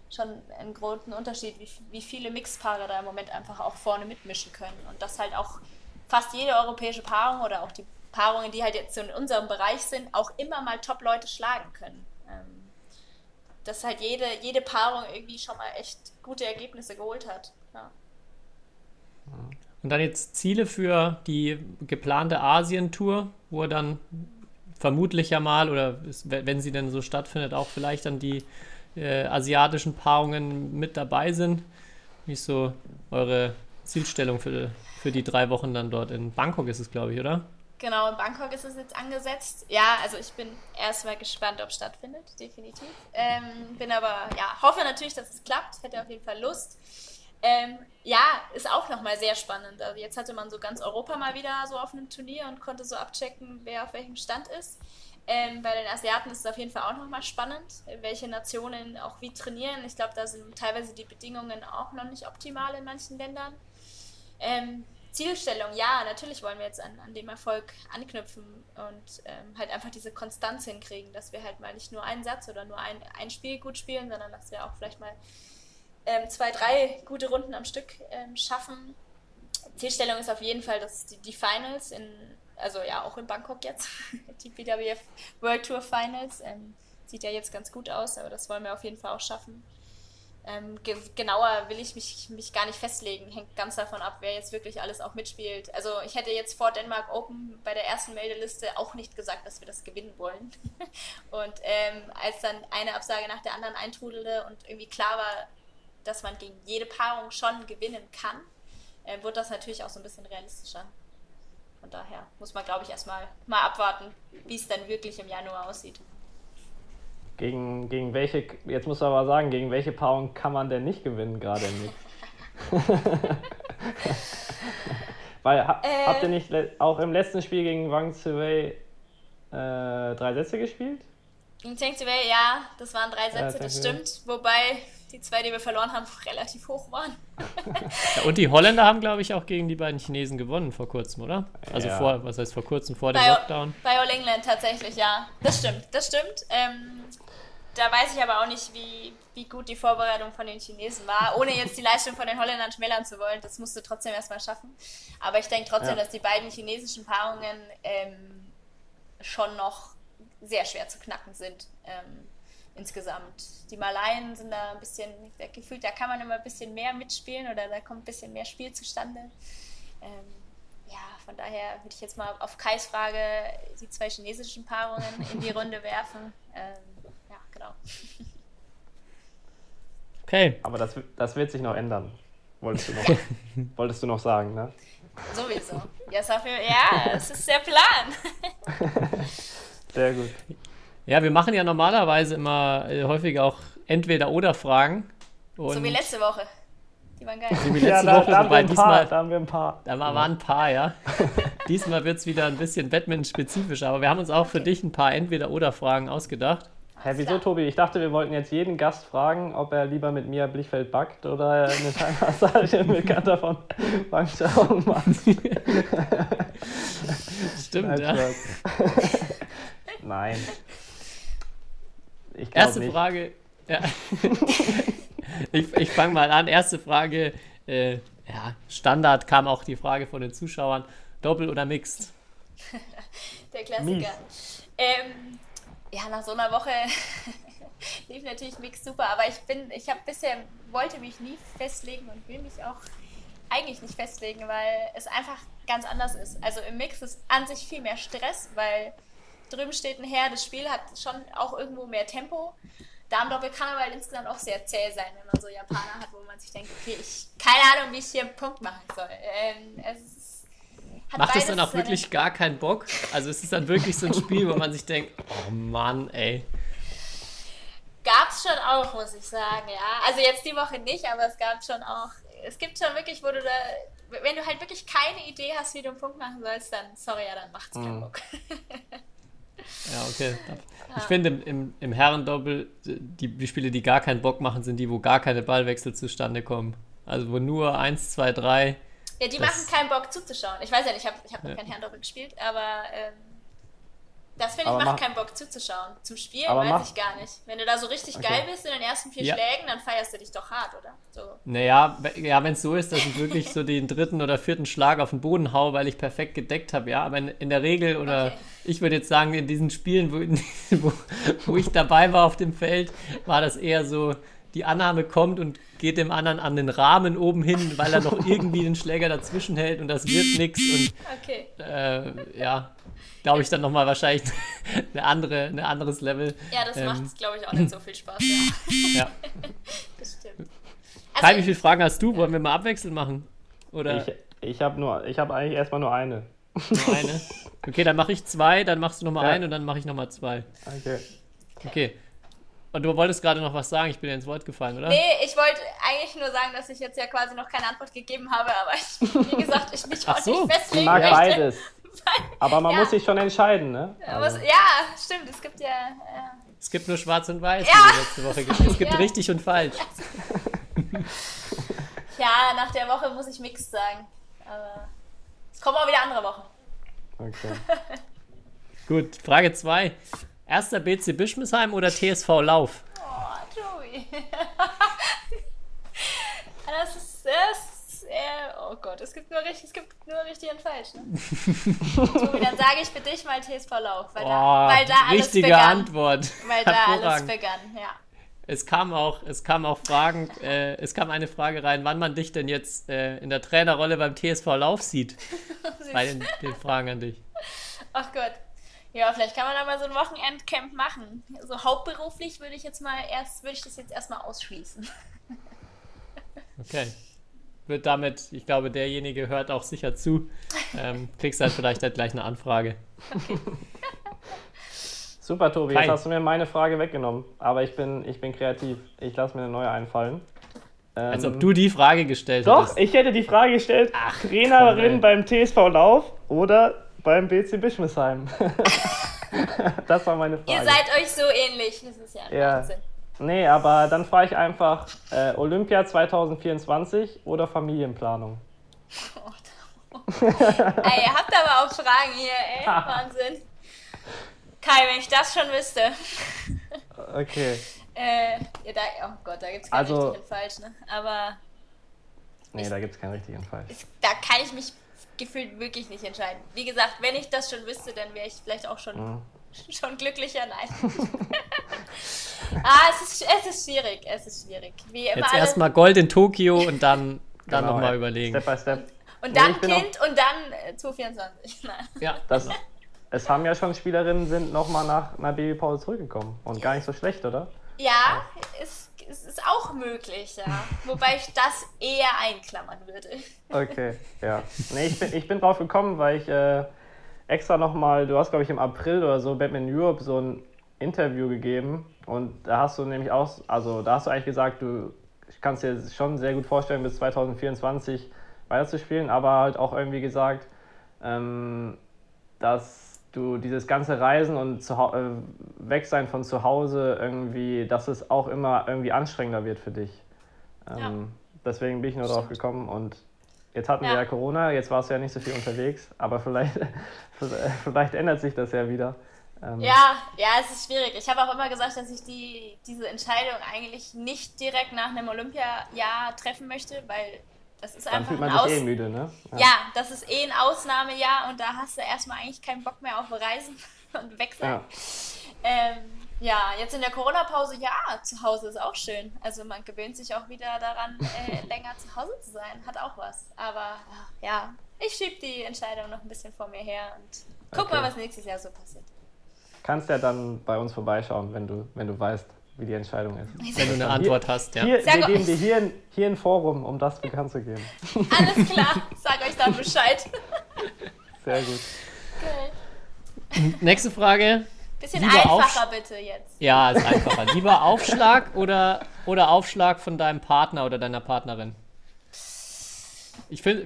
S6: schon einen großen Unterschied, wie, wie viele Mixpaare da im Moment einfach auch vorne mitmischen können. Und dass halt auch fast jede europäische Paarung oder auch die Paarungen, die halt jetzt so in unserem Bereich sind, auch immer mal Top-Leute schlagen können. Ähm, dass halt jede, jede Paarung irgendwie schon mal echt gute Ergebnisse geholt hat. Ja.
S4: Und dann jetzt Ziele für die geplante Asien-Tour, wo ihr dann vermutlich ja mal, oder wenn sie denn so stattfindet, auch vielleicht dann die äh, asiatischen Paarungen mit dabei sind. Wie ist so eure Zielstellung für, für die drei Wochen dann dort? In Bangkok ist es, glaube ich, oder?
S6: Genau, in Bangkok ist es jetzt angesetzt. Ja, also ich bin erstmal gespannt, ob es stattfindet, definitiv. Ähm, bin aber, ja, hoffe natürlich, dass es klappt. Hätte auf jeden Fall Lust. Ähm, ja, ist auch nochmal sehr spannend. Also jetzt hatte man so ganz Europa mal wieder so auf einem Turnier und konnte so abchecken, wer auf welchem Stand ist. Ähm, bei den Asiaten ist es auf jeden Fall auch nochmal spannend, welche Nationen auch wie trainieren. Ich glaube, da sind teilweise die Bedingungen auch noch nicht optimal in manchen Ländern. Ähm, Zielstellung, ja, natürlich wollen wir jetzt an, an dem Erfolg anknüpfen und ähm, halt einfach diese Konstanz hinkriegen, dass wir halt mal nicht nur einen Satz oder nur ein, ein Spiel gut spielen, sondern dass wir auch vielleicht mal ähm, zwei, drei gute Runden am Stück ähm, schaffen. Zielstellung ist auf jeden Fall, dass die, die Finals in, also ja, auch in Bangkok jetzt, die BWF World Tour Finals, ähm, sieht ja jetzt ganz gut aus, aber das wollen wir auf jeden Fall auch schaffen. Ähm, ge genauer will ich mich, mich gar nicht festlegen, hängt ganz davon ab, wer jetzt wirklich alles auch mitspielt. Also ich hätte jetzt vor Denmark Open bei der ersten Meldeliste auch nicht gesagt, dass wir das gewinnen wollen. und ähm, als dann eine Absage nach der anderen eintrudelte und irgendwie klar war, dass man gegen jede Paarung schon gewinnen kann, äh, wird das natürlich auch so ein bisschen realistischer. Von daher muss man, glaube ich, erstmal mal abwarten, wie es dann wirklich im Januar aussieht.
S5: Gegen, gegen welche, jetzt muss man aber sagen, gegen welche Paarung kann man denn nicht gewinnen, gerade im Weil, ha, äh, habt ihr nicht auch im letzten Spiel gegen Wang Ziwei äh, drei Sätze gespielt?
S6: Gegen Zheng Ziwei, ja, das waren drei Sätze, ja, das stimmt. Wobei die zwei, die wir verloren haben, relativ hoch waren.
S4: ja, und die Holländer haben, glaube ich, auch gegen die beiden Chinesen gewonnen vor kurzem, oder? Also ja. vor, was heißt vor kurzem, vor dem Lockdown?
S6: Bei All England tatsächlich, ja. Das stimmt, das stimmt. Ähm, da weiß ich aber auch nicht, wie, wie gut die Vorbereitung von den Chinesen war, ohne jetzt die Leistung von den Holländern schmälern zu wollen. Das musst du trotzdem erstmal schaffen. Aber ich denke trotzdem, ja. dass die beiden chinesischen Paarungen ähm, schon noch sehr schwer zu knacken sind. Ähm, insgesamt. Die Malayen sind da ein bisschen, da gefühlt, da kann man immer ein bisschen mehr mitspielen oder da kommt ein bisschen mehr Spiel zustande. Ähm, ja, von daher würde ich jetzt mal auf Kais Frage die zwei chinesischen Paarungen in die Runde werfen. Ähm, ja, genau.
S4: Okay.
S5: Aber das, das wird sich noch ändern, wolltest du noch, wolltest du noch sagen, ne?
S6: Sowieso. Ja, das ist der Plan.
S5: Sehr gut.
S4: Ja, wir machen ja normalerweise immer äh, häufig auch Entweder-Oder-Fragen.
S6: So wie letzte Woche. Die waren geil.
S4: So wie letzte ja, Woche,
S5: da,
S4: wobei diesmal.
S5: Da haben wir ein paar.
S4: Da waren ein paar, ja. diesmal wird es wieder ein bisschen Badminton-spezifisch, aber wir haben uns auch für dich ein paar Entweder-Oder-Fragen ausgedacht.
S5: Hä, wieso, Tobi? Ich dachte, wir wollten jetzt jeden Gast fragen, ob er lieber mit Mia Blichfeld backt oder eine Scheinmassage mit Kanter von Wangschau macht.
S4: Stimmt, ja.
S5: Nein.
S4: Erste nicht. Frage. Ja. ich ich fange mal an. Erste Frage. Äh, ja, Standard kam auch die Frage von den Zuschauern. Doppel oder Mixed?
S6: Der Klassiker. Ähm, ja, nach so einer Woche lief natürlich Mixed super, aber ich bin, ich habe bisher, wollte mich nie festlegen und will mich auch eigentlich nicht festlegen, weil es einfach ganz anders ist. Also im Mix ist an sich viel mehr Stress, weil drüben steht ein Herr, das Spiel hat schon auch irgendwo mehr Tempo. Damendoppel kann aber halt insgesamt auch sehr zäh sein, wenn man so Japaner hat, wo man sich denkt, okay, ich keine Ahnung, wie ich hier einen Punkt machen soll. Ähm, es
S4: Macht es dann auch wirklich gar keinen Bock? Also ist es dann wirklich so ein Spiel, wo man sich denkt, oh Mann, ey.
S6: Gab's schon auch, muss ich sagen, ja. Also jetzt die Woche nicht, aber es gab schon auch. Es gibt schon wirklich, wo du da, wenn du halt wirklich keine Idee hast, wie du einen Punkt machen sollst, dann, sorry, ja, dann macht's keinen mhm. Bock.
S4: Ja, okay. Ich finde im, im, im Herrendoppel, die, die Spiele, die gar keinen Bock machen, sind die, wo gar keine Ballwechsel zustande kommen. Also wo nur 1, 2, 3.
S6: Ja, die machen keinen Bock zuzuschauen. Ich weiß ja nicht, ich habe ich hab noch ja. kein Herrendoppel gespielt, aber ähm, das finde ich macht keinen Bock zuzuschauen. Zum Spielen weiß mach, ich gar nicht. Wenn du da so richtig okay. geil bist in den ersten vier ja. Schlägen, dann feierst du dich doch hart, oder? So.
S4: Naja, ja, wenn es so ist, dass ich wirklich so den dritten oder vierten Schlag auf den Boden haue, weil ich perfekt gedeckt habe, ja. Aber in, in, der Regel, oder okay. ich würde jetzt sagen, in diesen Spielen, wo, wo, wo ich dabei war auf dem Feld, war das eher so, die Annahme kommt und geht dem anderen an den Rahmen oben hin, weil er noch irgendwie den Schläger dazwischen hält und das wird nichts. Und
S6: okay.
S4: äh, ja, glaube ich, dann nochmal wahrscheinlich eine andere, ein anderes Level.
S6: Ja, das
S4: Ähm,
S6: macht, glaube ich, auch nicht so viel Spaß. Ja,
S4: Ja.
S6: das stimmt.
S4: Kai, wie
S6: Also,
S4: viele Fragen hast du? Wollen wir mal abwechselnd machen? Oder
S5: Ich, ich habe nur, ich habe eigentlich erstmal nur eine.
S4: nur eine? Okay, dann mache ich zwei, dann machst du nochmal
S5: Ja.
S4: eine und dann mache ich nochmal zwei.
S5: Okay.
S4: Okay. Und du wolltest gerade noch was sagen, ich bin dir ins Wort gefallen, oder?
S6: nee, ich wollte eigentlich nur sagen, dass ich jetzt ja quasi noch keine Antwort gegeben habe, aber ich, wie gesagt, ich mich auch
S4: so.
S6: nicht
S5: Ich
S6: festlegen
S5: mag
S6: möchte.
S5: beides. Aber man
S6: Ja.
S5: muss sich schon entscheiden, ne? Also,
S6: ja, stimmt, es gibt ja. ja.
S4: Es gibt nur schwarz und weiß,
S6: Ja.
S4: wie wir letzte Woche gesagt Es gibt
S6: Ja.
S4: richtig und falsch.
S6: Ja, nach der Woche muss ich Mix sagen. Aber es kommen auch wieder andere Wochen.
S5: okay.
S4: Gut, Frage 2. Erster BC Bischmisheim oder TSV Lauf?
S6: Oh, Joey. das ist. Das ist äh, oh Gott, es gibt nur richtig, es gibt nur richtig und falsch. Ne? Tobi, dann sage ich für dich mal TSV Lauf, weil, da,
S4: Oh,
S6: weil da alles
S4: richtige
S6: begann.
S4: Antwort.
S6: Weil da alles begann, ja.
S4: Es kam auch, es kam auch Fragen, äh, es kam eine Frage rein, wann man dich denn jetzt äh, in der Trainerrolle beim TSV Lauf sieht. Bei den, den Fragen an dich.
S6: Ach Gott. Ja, vielleicht kann man da mal so ein Wochenendcamp machen. So hauptberuflich würde ich jetzt mal erst, würde ich das jetzt erstmal ausschließen.
S4: Okay. Wird damit, ich glaube, derjenige hört auch sicher zu. Ähm, kriegst halt vielleicht halt gleich eine Anfrage.
S5: Super, Tobi,
S4: Kai.
S5: jetzt hast du mir meine Frage weggenommen. Aber ich bin, ich bin kreativ. Ich lasse mir eine neue einfallen. Ähm,
S4: Als ob du die Frage gestellt
S5: Doch,
S4: hättest.
S5: ich hätte die Frage gestellt:
S4: komm, ey.
S5: Trainerin beim TSV Lauf oder beim BC Bischmisheim? das war meine Frage.
S6: Ihr seid euch so ähnlich. Das ist ja ein
S5: Ja.
S6: Wahnsinn.
S5: Nee, aber dann frage ich einfach: äh, Olympia 2024 oder Familienplanung?
S6: Ey, ihr habt aber auch Fragen hier, ey. Wahnsinn. Kai, wenn ich das schon wüsste.
S5: Okay.
S6: Äh, ja, da, oh Gott, da gibt es kein
S5: Also-
S6: richtig und falsch, ne? Aber
S5: Nee, da gibt es keinen richtigen Fall.
S6: es, da kann ich mich gefühlt wirklich nicht entscheiden. Wie gesagt, wenn ich das schon wüsste, dann wäre ich vielleicht auch schon,
S5: Mhm.
S6: schon glücklicher. Nein. ah, es ist, es ist schwierig. Es ist schwierig. Wie immer
S4: Jetzt erstmal Gold in Tokio und dann, dann
S5: Genau,
S4: nochmal
S5: ja.
S4: überlegen.
S5: Step by step.
S6: Und
S5: Nee,
S6: dann
S5: auch-
S6: Kind und dann äh, 224. Nein.
S4: Ja,
S5: Das, es haben ja schon Spielerinnen sind nochmal nach einer Babypause zurückgekommen. Und gar nicht so schlecht, oder?
S6: Ja, es, es ist auch möglich, ja. Wobei ich das eher einklammern würde.
S5: Okay, ja. Nee, ich bin, ich bin drauf gekommen, weil ich äh, extra nochmal, du hast glaube ich im April oder so Batman Europe so ein Interview gegeben und da hast du nämlich auch, also da hast du eigentlich gesagt, du kannst dir schon sehr gut vorstellen, bis 2024 weiterzuspielen, aber halt auch irgendwie gesagt, ähm, dass du dieses ganze Reisen und zu, Hau- äh, weg sein von zu Hause irgendwie, dass es auch immer irgendwie anstrengender wird für dich. Ähm,
S6: Ja.
S5: Deswegen bin ich nur drauf gekommen und jetzt hatten wir
S6: Ja.
S5: ja Corona, jetzt warst du ja nicht so viel unterwegs, aber vielleicht, vielleicht ändert sich das ja wieder. Ähm,
S6: Ja, ja, es ist schwierig. Ich habe auch immer gesagt, dass ich die, diese Entscheidung eigentlich nicht direkt nach einem Olympiajahr treffen möchte, weil das ist
S5: Dann
S6: einfach
S5: fühlt man
S6: ein
S5: sich
S6: Aus
S5: eh müde, ne?
S6: Ja, das ist eh ein Ausnahmejahr und da hast du erstmal eigentlich keinen Bock mehr auf Reisen und weg sein.
S5: Ja.
S6: Ähm, ja, jetzt in der Corona-Pause, ja, zu Hause ist auch schön. Also man gewöhnt sich auch wieder daran, äh, länger zu Hause zu sein. Hat auch was. Aber ja, ich schiebe die Entscheidung noch ein bisschen vor mir her und guck
S5: Okay.
S6: mal, was nächstes Jahr so passiert.
S5: Kannst ja dann bei uns vorbeischauen, wenn du, wenn du weißt, wie die Entscheidung ist.
S4: wenn du eine Antwort hast, ja.
S5: Hier,
S6: Sag
S5: wir geben dir hier ein, hier ein Forum, um das bekannt zu geben.
S6: Alles klar, sag euch dann Bescheid.
S5: Sehr gut.
S6: Okay.
S4: Nächste Frage.
S6: Bisschen
S4: Lieber
S6: einfacher bitte jetzt.
S4: Ja, ist einfacher. Lieber Aufschlag oder, oder Aufschlag von deinem Partner oder deiner Partnerin? Ich finde,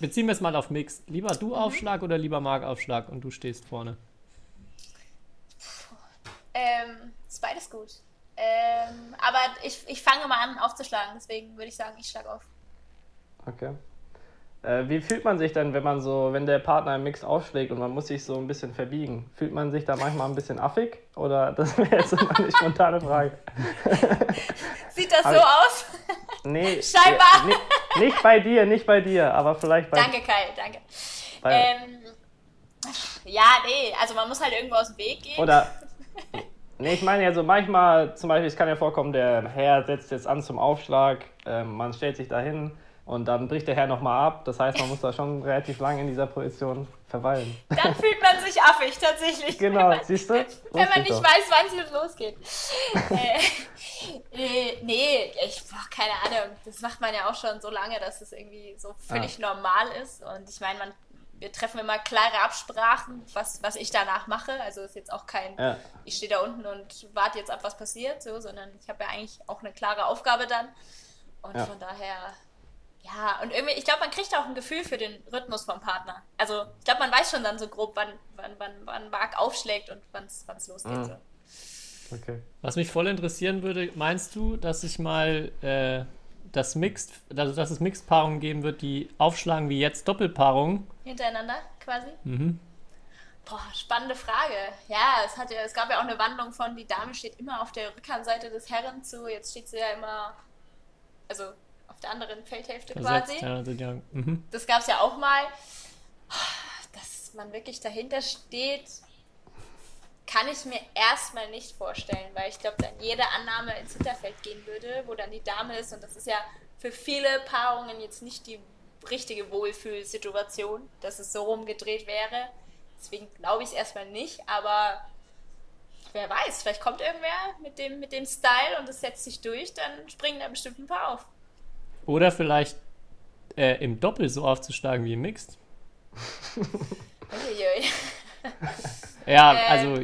S4: beziehen wir es mal auf Mixed. Lieber du Aufschlag oder lieber Marc Aufschlag und du stehst vorne?
S6: Ähm, ist beides gut. Ähm, aber ich, ich fange mal an aufzuschlagen, deswegen würde ich sagen, ich schlage auf.
S5: Okay. Äh, wie fühlt man sich denn, wenn man so, wenn der Partner im Mix aufschlägt und man muss sich so ein bisschen verbiegen? Fühlt man sich da manchmal ein bisschen affig? Oder das wäre jetzt immer eine spontane Frage.
S6: Sieht das so
S5: Aber-
S6: aus?
S5: Nee,
S6: Scheinbar.
S5: äh, ni- nicht bei dir, nicht bei dir, aber vielleicht bei.
S6: danke, Kai, danke. Ähm, ja, nee, also man muss halt irgendwo aus dem Weg gehen.
S5: Oder. Nee, ich meine ja so manchmal, zum Beispiel, es kann ja vorkommen, der Herr setzt jetzt an zum Aufschlag, ähm, man stellt sich dahin, Und dann bricht der Herr nochmal ab. Das heißt, man muss da schon relativ lange in dieser Position verweilen.
S6: Dann fühlt man sich affig, tatsächlich.
S5: Genau,
S6: man,
S5: siehst du?
S6: Wenn man nicht
S5: doch.
S6: weiß, wann es losgeht. äh, äh, nee, ich, boah, keine Ahnung. Das macht man ja auch schon so lange, dass es irgendwie so völlig normal ist. Und ich meine, man, wir treffen immer klare Absprachen, was, was ich danach mache. Also ist jetzt auch kein,
S5: Ja.
S6: ich stehe da unten und warte jetzt ab, was passiert, so, sondern ich habe ja eigentlich auch eine klare Aufgabe dann. Und
S5: Ja.
S6: von daher, ja, und irgendwie, ich glaube, man kriegt auch ein Gefühl für den Rhythmus vom Partner. Also ich glaube, man weiß schon dann so grob, wann, wann, wann, wann Marc aufschlägt und wann es losgeht.
S5: Mhm.
S6: So.
S5: Okay.
S4: Was mich voll interessieren würde, meinst du, dass ich mal äh, das Mixed, also dass es Mixed-Paarungen geben wird, die aufschlagen wie jetzt Doppelpaarungen?
S6: Hintereinander quasi?
S4: Mhm.
S6: Boah, spannende Frage. Ja, es, hat ja, es gab ja auch eine Wandlung von, die Dame steht immer auf der Rückhandseite des Herren zu, jetzt steht sie ja immer, also auf der anderen Feldhälfte
S4: Versetzt,
S6: quasi.
S4: ja, also, ja. Mhm.
S6: Das gab es ja auch mal. Dass man wirklich dahinter steht, kann ich mir erstmal nicht vorstellen, weil ich glaube, dann jede Annahme ins Hinterfeld gehen würde, wo dann die Dame ist. Und das ist ja für viele Paarungen jetzt nicht die richtige Wohlfühlsituation, dass es so rumgedreht wäre. Deswegen glaube ich es erstmal nicht, aber wer weiß, vielleicht kommt irgendwer mit dem, mit dem Style und es setzt sich durch, dann springen da bestimmt ein paar auf.
S4: Oder vielleicht äh, im Doppel so aufzuschlagen wie im Mixed. Ja,
S6: Äh,
S4: also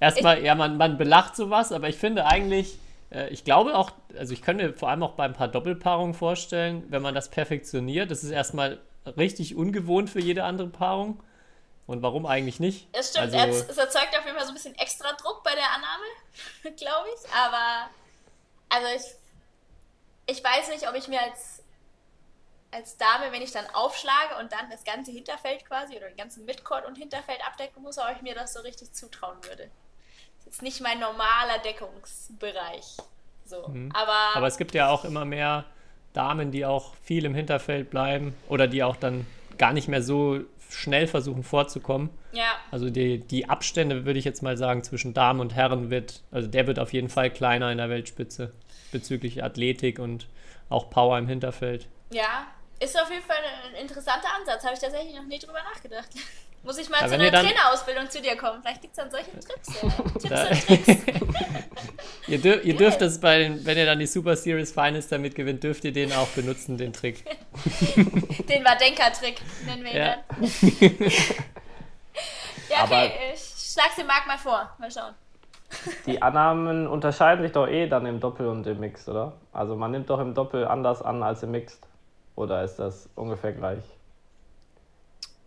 S4: erstmal, ja, man, man belacht sowas, aber ich finde eigentlich, äh, ich glaube auch, also ich könnte mir vor allem auch bei ein paar Doppelpaarungen vorstellen, wenn man das perfektioniert, das ist erstmal richtig ungewohnt für jede andere Paarung. Und warum eigentlich nicht?
S6: Es stimmt,
S4: Also-
S6: es, es erzeugt auf jeden Fall so ein bisschen extra Druck bei der Annahme, glaube ich. Aber, also ich, ich weiß nicht, ob ich mir als, als Dame, wenn ich dann aufschlage und dann das ganze Hinterfeld quasi oder den ganzen Midcourt und Hinterfeld abdecken muss, ob ich mir das so richtig zutrauen würde. Das ist jetzt nicht mein normaler Deckungsbereich. So, aber,
S4: Mhm. Aber es gibt ja auch immer mehr Damen, die auch viel im Hinterfeld bleiben oder die auch dann gar nicht mehr so schnell versuchen vorzukommen.
S6: ja,
S4: Also die, die Abstände, würde ich jetzt mal sagen, zwischen Damen und Herren wird, also der wird auf jeden Fall kleiner in der Weltspitze bezüglich Athletik und auch Power im Hinterfeld.
S6: ja, ist auf jeden Fall ein interessanter Ansatz. Habe ich tatsächlich noch nie drüber nachgedacht. Muss ich mal
S4: Ja,
S6: zu einer Trainerausbildung zu dir kommen. Vielleicht gibt es an solchen Trips. Ja. Tipps
S4: Da-
S6: und Tricks.
S4: Ihr, dür ihr dürft das bei den, wenn ihr dann die Super Series Finals damit gewinnt, dürft ihr den auch benutzen, den Trick.
S6: Den Wadenka-Trick nennen wir ihn
S4: Ja.
S6: dann. Ja, okay,
S5: Aber-
S6: ich schlag's dem Marc mal vor. Mal schauen.
S5: Die Annahmen unterscheiden sich doch eh dann im Doppel und im Mixed, oder? Also man nimmt doch im Doppel anders an als im Mixed. Oder ist das ungefähr gleich?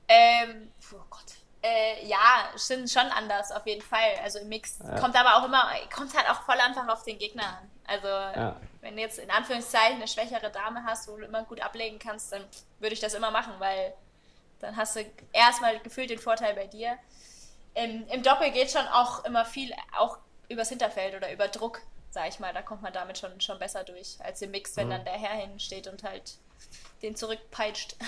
S6: Ähm, oh Gott. Äh, ja, sind schon anders, auf jeden Fall. Also im Mix
S5: Ja.
S6: kommt aber auch immer, kommt halt auch voll einfach auf den Gegner an. Also,
S5: Ja.
S6: wenn du jetzt in Anführungszeichen eine schwächere Dame hast, wo du immer gut ablegen kannst, dann würde ich das immer machen, weil dann hast du erstmal gefühlt den Vorteil bei dir. Im, Im Doppel geht schon auch immer viel, auch übers Hinterfeld oder über Druck, sag ich mal. Da kommt man damit schon, schon besser durch, als im Mix, wenn dann der Herr hinsteht und halt den zurückpeitscht.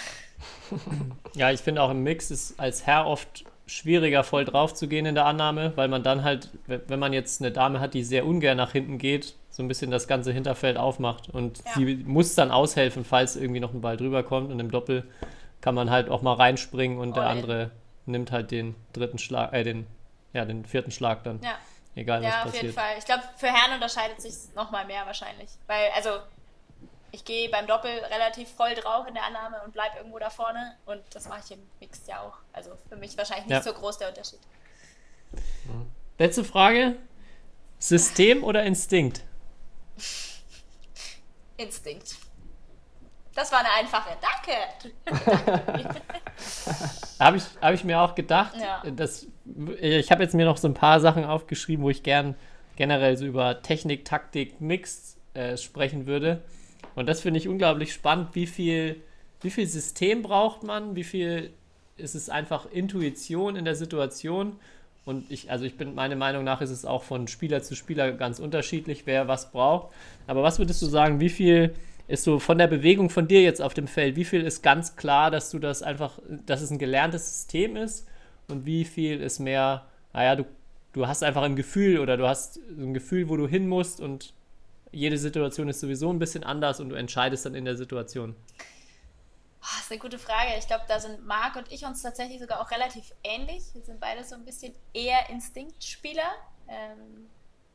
S4: Ja, ich finde auch im Mix ist als Herr oft schwieriger, voll drauf zu gehen in der Annahme, weil man dann halt, wenn man jetzt eine Dame hat, die sehr ungern nach hinten geht, so ein bisschen das ganze Hinterfeld aufmacht. Und
S6: Ja.
S4: sie muss dann aushelfen, falls irgendwie noch ein Ball drüber kommt. Und im Doppel kann man halt auch mal reinspringen und der
S6: All in.
S4: andere nimmt halt den dritten Schlag, äh, den, ja, den vierten Schlag dann.
S6: Ja.
S4: Egal,
S6: Ja,
S4: was
S6: auf
S4: passiert.
S6: jeden Fall. Ich glaube, für Herren unterscheidet sich nochmal mehr wahrscheinlich. Weil, also, ich gehe beim Doppel relativ voll drauf in der Annahme und bleib irgendwo da vorne. Und das mache ich im Mixed ja auch. Also für mich wahrscheinlich nicht
S4: Ja.
S6: so groß der Unterschied.
S4: Letzte Frage. System oder Instinkt?
S6: Instinkt. Das war eine einfache. Danke.
S4: Habe ich, hab ich mir auch gedacht.
S6: Ja.
S4: Dass, ich habe jetzt mir noch so ein paar Sachen aufgeschrieben, wo ich gern generell so über Technik, Taktik, Mix äh, sprechen würde. Und das finde ich unglaublich spannend, wie viel, wie viel System braucht man, wie viel ist es einfach Intuition in der Situation. Und ich, also ich bin, meiner Meinung nach ist es auch von Spieler zu Spieler ganz unterschiedlich, wer was braucht. Aber was würdest du sagen, wie viel ist so von der Bewegung von dir jetzt auf dem Feld, wie viel ist ganz klar, dass du das einfach, dass es ein gelerntes System ist und wie viel ist mehr, naja, du, du hast einfach ein Gefühl oder du hast ein Gefühl, wo du hin musst und jede Situation ist sowieso ein bisschen anders und du entscheidest dann in der Situation.
S6: ist eine gute Frage. Ich glaube, da sind Marc und ich uns tatsächlich sogar auch relativ ähnlich. Wir sind beide so ein bisschen eher Instinktspieler. Ähm,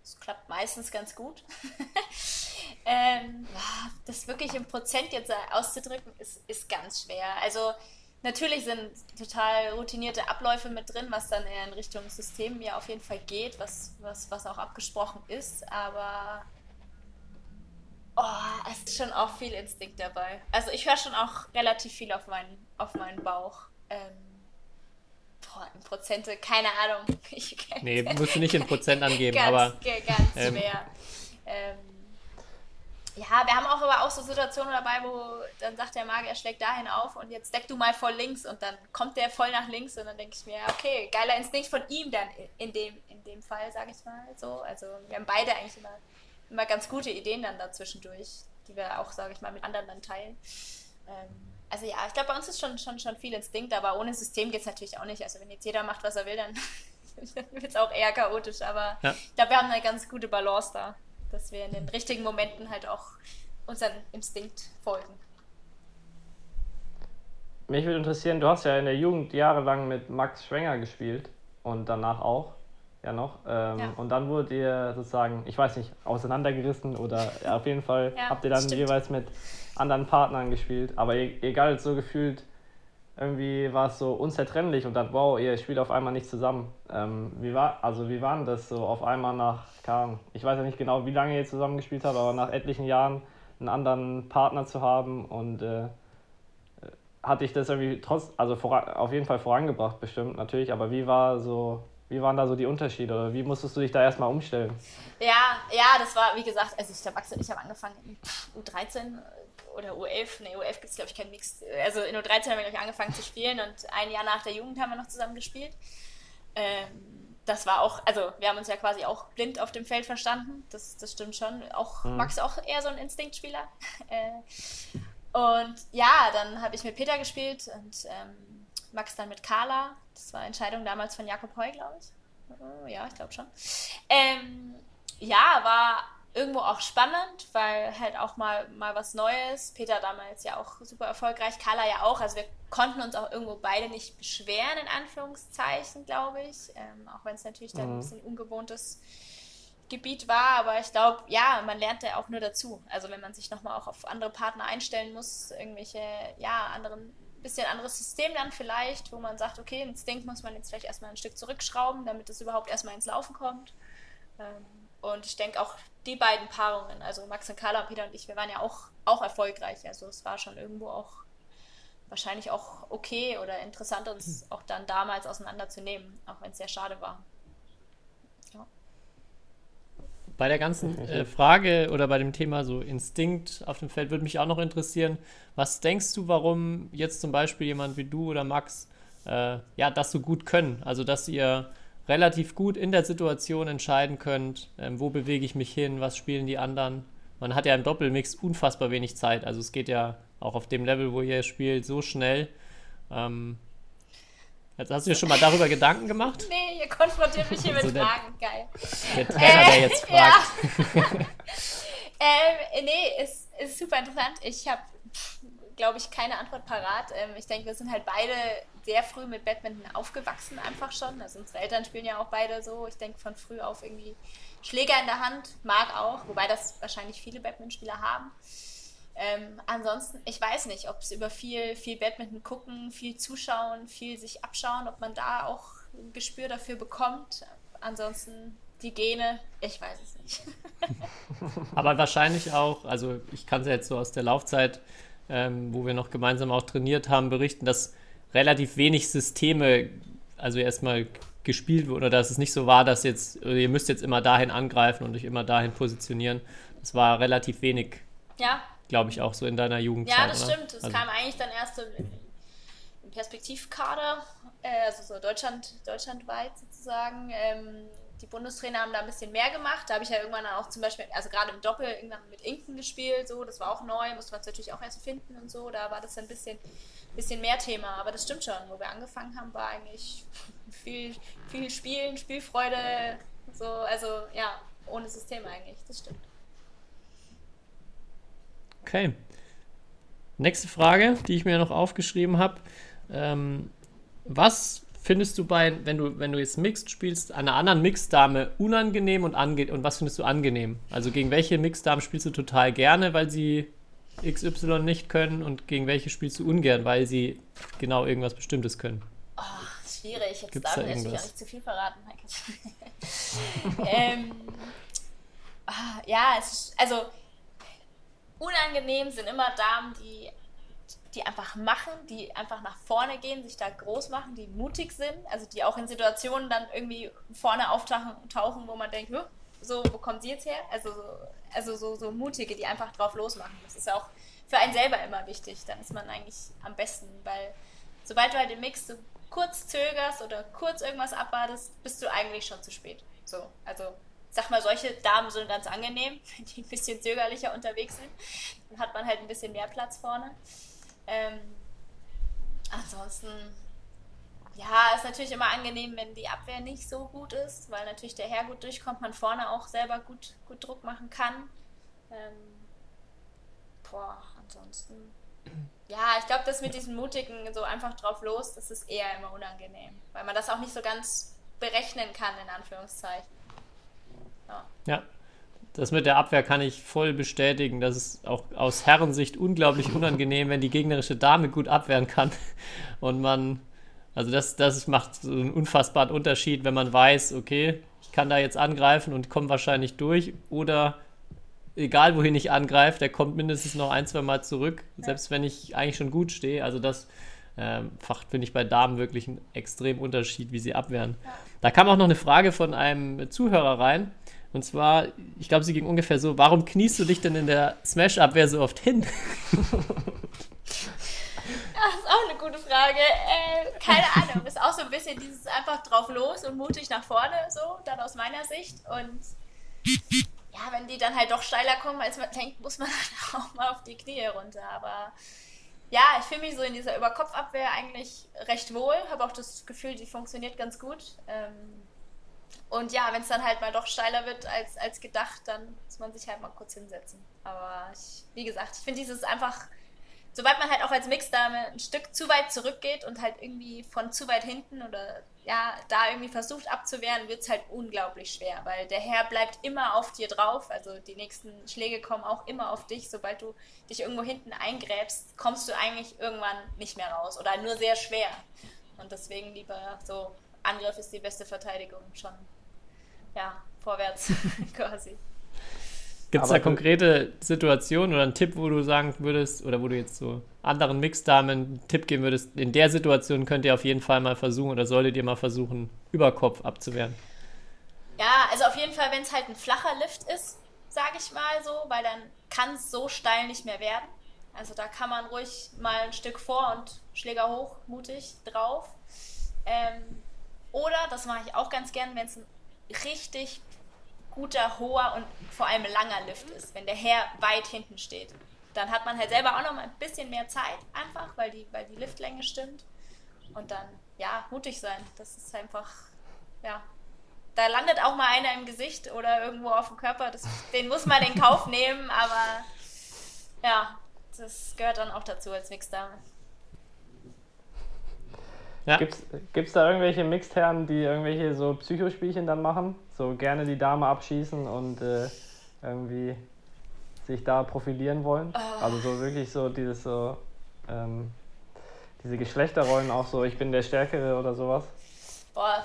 S6: das klappt meistens ganz gut. ähm, das wirklich im Prozent jetzt auszudrücken, ist, ist ganz schwer. Also natürlich sind total routinierte Abläufe mit drin, was dann in Richtung System ja auf jeden Fall geht, was, was, was auch abgesprochen ist, aber oh, es ist schon auch viel Instinkt dabei. Also ich höre schon auch relativ viel auf meinen, auf meinen Bauch. Ähm, boah, in Prozente, keine Ahnung.
S4: Ich, nee, musst du nicht in Prozent angeben,
S6: ganz,
S4: aber.
S6: Ganz ähm, schwer. Ähm, ja, wir haben auch aber auch so Situationen dabei, wo dann sagt der Magier, schlägt dahin auf und jetzt deck du mal voll links und dann kommt der voll nach links und dann denke ich mir, okay, geiler Instinkt von ihm dann in dem, in dem Fall, sage ich mal so. Also wir haben beide eigentlich immer, immer ganz gute Ideen dann dazwischendurch, die wir auch, sage ich mal, mit anderen dann teilen. Ähm, also ja, ich glaube, bei uns ist schon, schon, schon viel Instinkt, aber ohne System geht es natürlich auch nicht. Also wenn jetzt jeder macht, was er will, dann wird es auch eher chaotisch. Aber ja. ich glaube, wir haben eine ganz gute Balance da dass wir in den richtigen Momenten halt auch unseren Instinkt folgen.
S5: Mich würde interessieren, du hast ja in der Jugend jahrelang mit Max Schwenger gespielt und danach auch ja noch. Ähm, ja. Und dann wurdet ihr sozusagen, ich weiß nicht, auseinandergerissen oder ja, auf jeden Fall ja, habt ihr dann stimmt. jeweils mit anderen Partnern gespielt. Aber e-, egal, so gefühlt irgendwie war es so unzertrennlich und dann, wow, ihr spielt auf einmal nicht zusammen. Ähm, wie war, also wie war denn das so auf einmal nach, keine ich weiß ja nicht genau, wie lange ihr zusammen gespielt habt, aber nach etlichen Jahren einen anderen Partner zu haben und äh, hatte ich das irgendwie trotz, also voran, auf jeden Fall vorangebracht bestimmt natürlich, aber wie war so, wie waren da so die Unterschiede oder wie musstest du dich da erstmal umstellen?
S6: Ja, ja, das war, wie gesagt, also ich habe ich hab angefangen U13 oder U11, ne, U11 gibt es glaube ich keinen Mix. Also in U13 haben wir ich angefangen zu spielen und ein Jahr nach der Jugend haben wir noch zusammen gespielt. Ähm, das war auch, also wir haben uns ja quasi auch blind auf dem Feld verstanden. Das, das stimmt schon. Auch mhm. Max auch eher so ein Instinktspieler. Äh, und ja, dann habe ich mit Peter gespielt und ähm, Max dann mit Carla. Das war Entscheidung damals von Jakob Heu, glaube ich. Oh, ja, ich glaube schon. Ähm, ja, war irgendwo auch spannend, weil halt auch mal, mal was Neues. Peter damals ja auch super erfolgreich, Carla ja auch. Also wir konnten uns auch irgendwo beide nicht beschweren, in Anführungszeichen, glaube ich. Ähm, auch wenn es natürlich dann mhm. ein bisschen ungewohntes Gebiet war. Aber ich glaube, ja, man lernt ja auch nur dazu. Also wenn man sich nochmal auch auf andere Partner einstellen muss, irgendwelche, ja, anderen bisschen anderes System dann vielleicht, wo man sagt, okay, Instinkt muss man jetzt vielleicht erstmal ein Stück zurückschrauben, damit es überhaupt erstmal ins Laufen kommt. Ähm, und ich denke auch die beiden Paarungen, also Max und Carla und Peter und ich, wir waren ja auch, auch erfolgreich. Also es war schon irgendwo auch wahrscheinlich auch okay oder interessant, uns hm. auch dann damals auseinanderzunehmen, auch wenn es sehr schade war.
S4: Ja. Bei der ganzen äh, Frage oder bei dem Thema so Instinkt auf dem Feld würde mich auch noch interessieren, was denkst du, warum jetzt zum Beispiel jemand wie du oder Max äh, ja das so gut können? Also dass ihr relativ gut in der Situation entscheiden könnt, ähm, wo bewege ich mich hin, was spielen die anderen. Man hat ja im Doppelmix unfassbar wenig Zeit. Also es geht ja auch auf dem Level, wo ihr spielt, so schnell. Ähm, jetzt hast du dir schon mal darüber Gedanken gemacht?
S6: Nee, ihr konfrontiert mich hier mit also Fragen. Geil.
S4: Der Trainer, der jetzt fragt.
S6: Ja. ähm, nee, ist, ist super interessant. Ich habe glaube ich, keine Antwort parat. Ähm, ich denke, wir sind halt beide sehr früh mit Badminton aufgewachsen, einfach schon. Also unsere Eltern spielen ja auch beide so. Ich denke, von früh auf irgendwie Schläger in der Hand, mag auch, wobei das wahrscheinlich viele Badmintonspieler haben. Ähm, ansonsten, ich weiß nicht, ob es über viel, viel Badminton gucken, viel zuschauen, viel sich abschauen, ob man da auch ein Gespür dafür bekommt. Ansonsten die Gene, ich weiß es nicht.
S4: Aber wahrscheinlich auch, also ich kann es ja jetzt so aus der Laufzeit ähm, wo wir noch gemeinsam auch trainiert haben, berichten, dass relativ wenig Systeme, also erstmal gespielt wurden, oder dass es nicht so war, dass jetzt, ihr müsst jetzt immer dahin angreifen und euch immer dahin positionieren. Das war relativ wenig.
S6: Ja.
S4: Glaube ich auch so in deiner Jugendzeit.
S6: Ja, das oder? stimmt. Es also. kam eigentlich dann erst im, im Perspektivkader, äh, also so Deutschland, deutschlandweit sozusagen. Ähm, die Bundestrainer haben da ein bisschen mehr gemacht. Da habe ich ja irgendwann auch zum Beispiel, also gerade im Doppel irgendwann mit Inken gespielt, so, das war auch neu, musste man es natürlich auch erst finden und so. Da war das ein bisschen, bisschen mehr Thema. Aber das stimmt schon, wo wir angefangen haben, war eigentlich viel, viel Spielen, Spielfreude, so, also ja, ohne System eigentlich, das stimmt.
S4: Okay. Nächste Frage, die ich mir noch aufgeschrieben habe. Ähm, was findest du bei, wenn du, wenn du jetzt Mixed spielst, einer anderen Mixed-Dame unangenehm und, ange und was findest du angenehm? Also gegen welche Mixed-Damen spielst du total gerne, weil sie XY nicht können und gegen welche spielst du ungern, weil sie genau irgendwas Bestimmtes können?
S6: Oh, schwierig. Jetzt
S4: Gibt's
S6: darf
S4: da
S6: ich natürlich auch nicht zu viel verraten, Michael. ähm, ah, ja, es ist, also unangenehm sind immer Damen, die, die einfach machen, die einfach nach vorne gehen, sich da groß machen, die mutig sind, also die auch in Situationen dann irgendwie vorne auftauchen, tauchen, wo man denkt, "Huh, so, wo kommt sie jetzt her? Also, so- also so, so mutige, die einfach drauf losmachen. Das ist auch für einen selber immer wichtig. Dann ist man eigentlich am besten, weil sobald du halt im Mix so kurz zögerst oder kurz irgendwas abwartest, bist du eigentlich schon zu spät. So, also sag mal, solche Damen sind ganz angenehm, wenn die ein bisschen zögerlicher unterwegs sind. Dann hat man halt ein bisschen mehr Platz vorne. Ähm, ansonsten, ja, ist natürlich immer angenehm, wenn die Abwehr nicht so gut ist, weil natürlich der Herr gut durchkommt, man vorne auch selber gut, gut Druck machen kann. Ähm, boah, ansonsten. Ja, ich glaube, das mit diesem Mutigen so einfach drauf los, das ist eher immer unangenehm, weil man das auch nicht so ganz berechnen kann, in Anführungszeichen.
S4: Ja, das mit der Abwehr kann ich voll bestätigen. Das ist auch aus Herrensicht unglaublich unangenehm, wenn die gegnerische Dame gut abwehren kann. Und man, also das, das macht so einen unfassbaren Unterschied, wenn man weiß, okay, ich kann da jetzt angreifen und komme wahrscheinlich durch. Oder egal wohin ich angreife, der kommt mindestens noch ein, zwei Mal zurück, selbst wenn ich eigentlich schon gut stehe. Also das ähm, finde ich, bei Damen wirklich einen extremen Unterschied, wie sie abwehren. Da kam auch noch eine Frage von einem Zuhörer rein. Und zwar, ich glaube, sie ging ungefähr so: Warum kniest du dich denn in der Smash-Abwehr so oft hin?
S6: Das ist auch eine gute Frage. Äh, keine Ahnung. Ist auch so ein bisschen dieses einfach drauf los und mutig nach vorne, so, dann aus meiner Sicht. Und ja, wenn die dann halt doch steiler kommen, als man denkt, muss man dann auch mal auf die Knie runter. Aber ja, ich fühle mich so in dieser Überkopfabwehr eigentlich recht wohl. Habe auch das Gefühl, die funktioniert ganz gut. Ähm, und ja, wenn es dann halt mal doch steiler wird als, als gedacht, dann muss man sich halt mal kurz hinsetzen. Aber ich, wie gesagt, ich finde dieses einfach sobald man halt auch als Mixdame ein Stück zu weit zurückgeht und halt irgendwie von zu weit hinten oder ja, da irgendwie versucht abzuwehren, wird es halt unglaublich schwer, weil der Herr bleibt immer auf dir drauf. Also die nächsten Schläge kommen auch immer auf dich. Sobald du dich irgendwo hinten eingräbst, kommst du eigentlich irgendwann nicht mehr raus oder nur sehr schwer. Und deswegen lieber so, Angriff ist die beste Verteidigung schon. Ja, vorwärts quasi.
S4: Gibt es da konkrete Situationen oder einen Tipp, wo du sagen würdest, oder wo du jetzt so anderen Mixdamen einen Tipp geben würdest, in der Situation könnt ihr auf jeden Fall mal versuchen oder solltet ihr mal versuchen, über Kopf abzuwehren?
S6: Ja, also auf jeden Fall, wenn es halt ein flacher Lift ist, sage ich mal so, weil dann kann es so steil nicht mehr werden. Also da kann man ruhig mal ein Stück vor und Schläger hoch, mutig drauf. Ähm, oder, das mache ich auch ganz gern, wenn es ein richtig guter, hoher und vor allem langer Lift ist, wenn der Herr weit hinten steht. Dann hat man halt selber auch noch mal ein bisschen mehr Zeit, einfach, weil die, weil die Liftlänge stimmt. Und dann, ja, mutig sein. Das ist einfach, ja, da landet auch mal einer im Gesicht oder irgendwo auf dem Körper. Das, den muss man in Kauf nehmen, aber ja, das gehört dann auch dazu als Mixdame.
S4: Ja,
S5: Gibt's, gibt's da irgendwelche Mixed-Herren, die irgendwelche so Psychospielchen dann machen? So gerne die Dame abschießen und äh, irgendwie sich da profilieren wollen? Also so wirklich so dieses so, ähm, diese Geschlechterrollen auch so, ich bin der Stärkere oder sowas?
S6: Boah,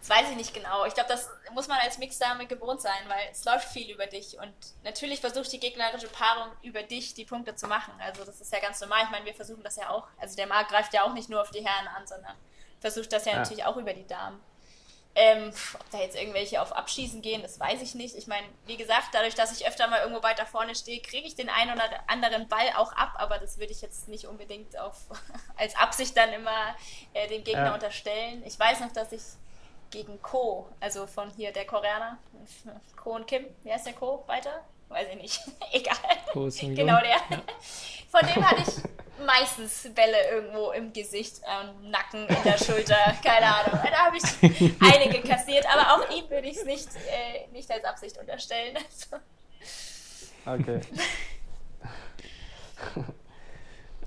S6: das weiß ich nicht genau. Ich glaube, das muss man als Mixdame gewohnt sein, weil es läuft viel über dich und natürlich versucht die gegnerische Paarung über dich die Punkte zu machen. Also das ist ja ganz normal. Ich meine, wir versuchen das ja auch. Also der Markt greift ja auch nicht nur auf die Herren an, sondern versucht das ja,
S5: Ja.
S6: natürlich auch über die Damen. Ähm, ob da jetzt irgendwelche auf Abschießen gehen, das weiß ich nicht. Ich meine, wie gesagt, dadurch, dass ich öfter mal irgendwo weiter vorne stehe, kriege ich den einen oder anderen Ball auch ab, aber das würde ich jetzt nicht unbedingt auf, als Absicht dann immer äh, dem Gegner
S5: Ja.
S6: unterstellen. Ich weiß noch, dass ich gegen Ko, also von hier der Koreaner, Ko und Kim, wie heißt der Ko weiter? Weiß ich nicht. Egal.
S4: Ko Sung-Jung.
S6: Genau der. Von dem hatte ich meistens Bälle irgendwo im Gesicht, im Nacken, in der Schulter, keine Ahnung. Da habe ich einige kassiert, aber auch ihm würde ich es nicht, äh, nicht als Absicht unterstellen.
S5: Okay.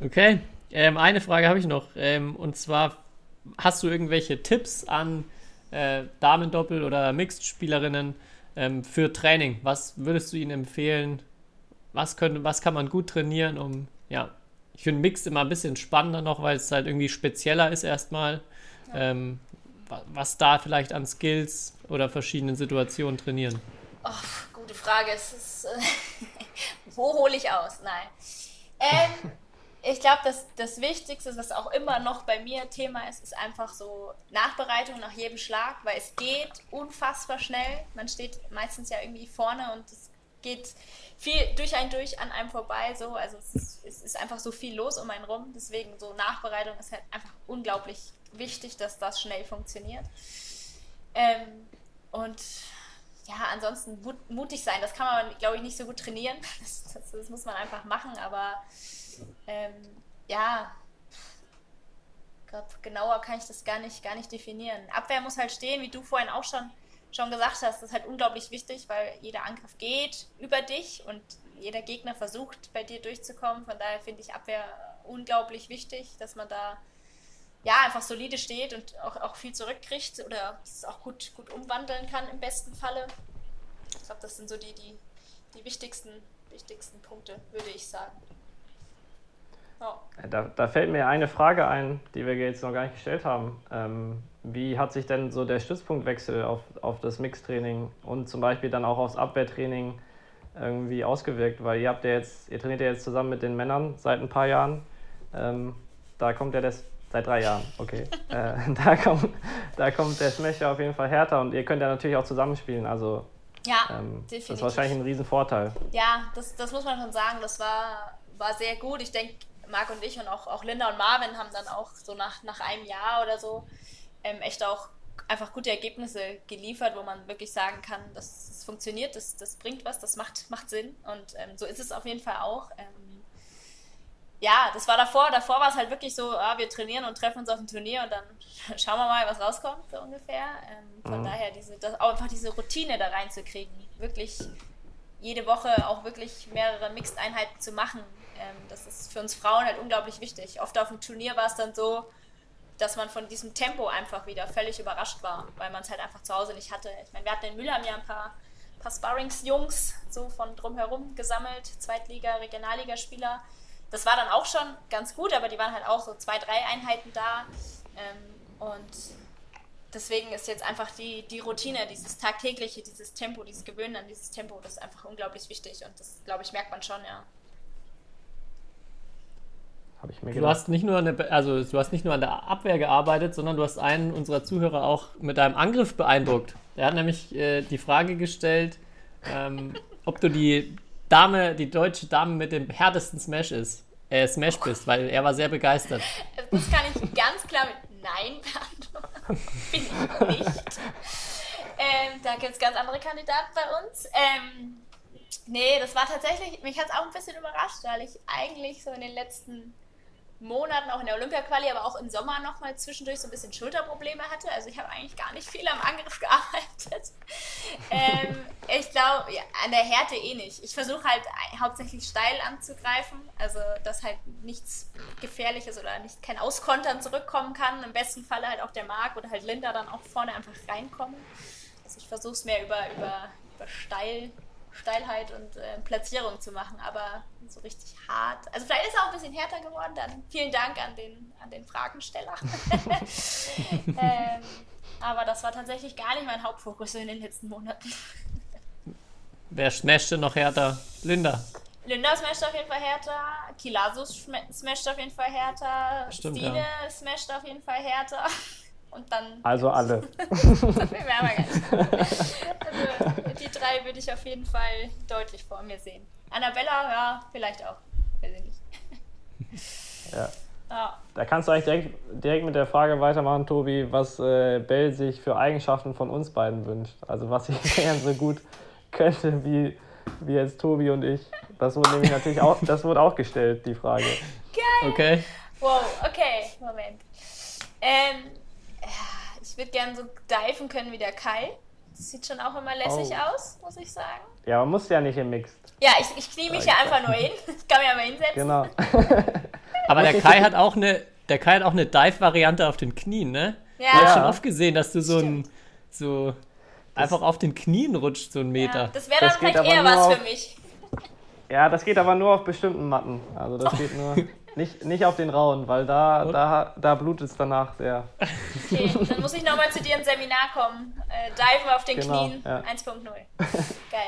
S4: Okay, ähm, eine Frage habe ich noch. Ähm, und zwar, hast du irgendwelche Tipps an äh, Damendoppel- oder Mixed-Spielerinnen ähm, für Training? Was würdest du ihnen empfehlen? Was, könnte, was kann man gut trainieren, um, ja, ich finde Mixed immer ein bisschen spannender noch, weil es halt irgendwie spezieller ist erstmal. Ähm, wa- was da vielleicht an Skills oder verschiedenen Situationen trainieren?
S6: Oh, gute Frage. Es ist, äh, wo hole ich aus? Nein. Ähm, ich glaube, das, das Wichtigste, was auch immer noch bei mir Thema ist, ist einfach so Nachbereitung nach jedem Schlag, weil es geht unfassbar schnell. Man steht meistens ja irgendwie vorne und es geht viel durch einen durch an einem vorbei. So. Also es ist, es ist einfach so viel los um einen rum. Deswegen so Nachbereitung ist halt einfach unglaublich wichtig, dass das schnell funktioniert. Ähm, und ja, ansonsten mut, mutig sein, das kann man, glaube ich, nicht so gut trainieren. Das, das, das muss man einfach machen, aber ähm, ja, glaube, genauer kann ich das gar nicht, gar nicht definieren. Abwehr muss halt stehen, wie du vorhin auch schon, schon gesagt hast, das ist halt unglaublich wichtig, weil jeder Angriff geht über dich und jeder Gegner versucht, bei dir durchzukommen. Von daher finde ich Abwehr unglaublich wichtig, dass man da ja, einfach solide steht und auch, auch viel zurückkriegt oder es auch gut, gut umwandeln kann im besten Falle. Ich glaube, das sind so die, die, die wichtigsten, wichtigsten Punkte, würde ich sagen.
S5: Da, da fällt mir eine Frage ein, die wir jetzt noch gar nicht gestellt haben. Ähm, wie hat sich denn so der Stützpunktwechsel auf, auf das Mixtraining und zum Beispiel dann auch aufs Abwehrtraining irgendwie ausgewirkt? Weil ihr habt ja jetzt, ihr trainiert ja jetzt zusammen mit den Männern seit ein paar Jahren. Ähm, da kommt ja das seit drei Jahren, okay. äh, da, kommt, da kommt der Smasher auf jeden Fall härter und ihr könnt ja natürlich auch zusammenspielen. Also
S6: Ja,
S5: ähm, das
S6: definitiv.
S5: ist wahrscheinlich ein Riesenvorteil.
S6: Ja, das, das muss man schon sagen. Das war, war sehr gut. Ich denke, Marc und ich und auch, auch Linda und Marvin haben dann auch so nach, nach einem Jahr oder so ähm, echt auch einfach gute Ergebnisse geliefert, wo man wirklich sagen kann, das, das funktioniert, das, das bringt was, das macht, macht Sinn. Und ähm, so ist es auf jeden Fall auch. Ähm, ja, das war davor. Davor war es halt wirklich so, ah, wir trainieren und treffen uns auf dem Turnier und dann schauen wir mal, was rauskommt, so ungefähr. Ähm, von
S5: Mhm.
S6: daher diese, das, auch einfach diese Routine da reinzukriegen, wirklich jede Woche auch wirklich mehrere Mixed-Einheiten zu machen, ähm, das ist für uns Frauen halt unglaublich wichtig. Oft auf dem Turnier war es dann so, dass man von diesem Tempo einfach wieder völlig überrascht war, weil man es halt einfach zu Hause nicht hatte. Ich meine, wir hatten in Mülheim ja ein paar, paar Sparrings-Jungs so von drumherum gesammelt, Zweitliga-, Regionalligaspieler. Das war dann auch schon ganz gut, aber die waren halt auch so zwei, drei Einheiten da. Ähm, und deswegen ist jetzt einfach die, die Routine, dieses tagtägliche, dieses Tempo, dieses Gewöhnen an dieses Tempo, das ist einfach unglaublich wichtig und das, glaube ich, merkt man schon, ja.
S5: Habe ich mir
S4: Du
S5: gedacht.
S4: hast nicht nur eine, also du hast nicht nur an der Abwehr gearbeitet, sondern du hast einen unserer Zuhörer auch mit deinem Angriff beeindruckt. Er hat nämlich äh, die Frage gestellt, ähm, ob du die Dame, die deutsche Dame mit dem härtesten Smash ist, äh, Smash bist, weil er war sehr begeistert.
S6: Das kann ich ganz klar mit Nein beantworten. Bin ich nicht. Ähm, da gibt es ganz andere Kandidaten bei uns. Ähm, nee, das war tatsächlich, mich hat es auch ein bisschen überrascht, weil ich eigentlich so in den letzten Monaten, auch in der Olympia-Quali, aber auch im Sommer nochmal zwischendurch so ein bisschen Schulterprobleme hatte. Also ich habe eigentlich gar nicht viel am Angriff gearbeitet. ähm, ich glaube, ja, an der Härte eh nicht. Ich versuche halt hauptsächlich steil anzugreifen, also dass halt nichts Gefährliches oder nicht kein Auskontern zurückkommen kann. Im besten Falle halt auch der Marc oder halt Linda dann auch vorne einfach reinkommen. Also ich versuche es mehr über, über, über Steil, Steilheit und äh, Platzierung zu machen, aber so richtig hart. Also vielleicht ist er auch ein bisschen härter geworden, dann vielen Dank an den, an den Fragensteller. ähm, aber das war tatsächlich gar nicht mein Hauptfokus in den letzten Monaten.
S4: Wer smasht denn noch härter? Linda.
S6: Linda smasht auf jeden Fall härter, Kilasus smasht auf jeden Fall härter,
S4: Stimmt,
S6: Stine smasht auf jeden Fall härter. Und dann
S5: Also alle.
S6: Das mir aber nicht. Also, die drei würde ich auf jeden Fall deutlich vor mir sehen. Annabella, ja, vielleicht auch. Weiß ich nicht.
S5: Ja.
S6: Ja.
S5: Da kannst du eigentlich direkt, direkt mit der Frage weitermachen, Tobi, was äh, Bell sich für Eigenschaften von uns beiden wünscht. Also was sie gern so gut könnte wie, wie jetzt Tobi und ich. Das wurde nämlich natürlich auch, das wurde auch gestellt, die Frage.
S4: Okay.
S6: Wow, okay, Moment. Ähm, ich würde gerne so diven können wie der Kai. Das sieht schon auch immer lässig
S5: Oh.
S6: aus, muss ich sagen.
S5: Ja, man muss ja nicht im Mixed.
S6: Ja, ich, ich knie mich ja einfach nur hin. Ich kann mich aber hinsetzen.
S5: Genau.
S4: Aber der Kai hat auch eine, der Kai hat auch eine Dive-Variante auf den Knien, ne?
S6: Ja.
S4: Ich habe
S5: Ja.
S4: schon oft gesehen, dass du so ein, so einfach auf den Knien rutscht, so einen Meter.
S6: Ja, das wäre dann
S5: Das
S6: vielleicht eher was
S5: auf-
S6: für mich.
S5: Ja, das geht aber nur auf bestimmten Matten. Also das geht nur nicht, nicht auf den rauen, weil da, da, da blutet es danach sehr.
S6: Okay, dann muss ich nochmal zu dir ins Seminar kommen. Äh, Diven auf den
S5: Genau,
S6: Knien
S5: ja.
S6: 1.0. Geil.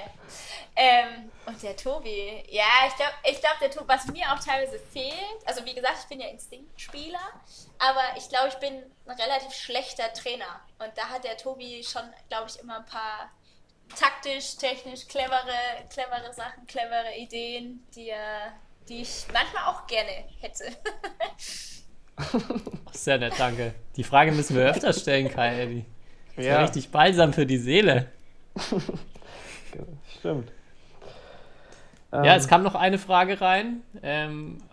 S6: Ähm, und der Tobi, ja, ich glaube, ich glaub, der Tobi, was mir auch teilweise fehlt, also wie gesagt, ich bin ja Instinktspieler, aber ich glaube, ich bin ein relativ schlechter Trainer. Und da hat der Tobi schon, glaube ich, immer ein paar taktisch, technisch clevere, clevere Sachen, clevere Ideen, die, er, die ich manchmal auch gerne hätte.
S4: Sehr nett, danke. Die Frage müssen wir öfter stellen, Kai. Ey. Das Ja. richtig balsam für die Seele.
S5: Stimmt.
S4: Ja,
S5: Ähm,
S4: es kam noch eine Frage rein. Ähm,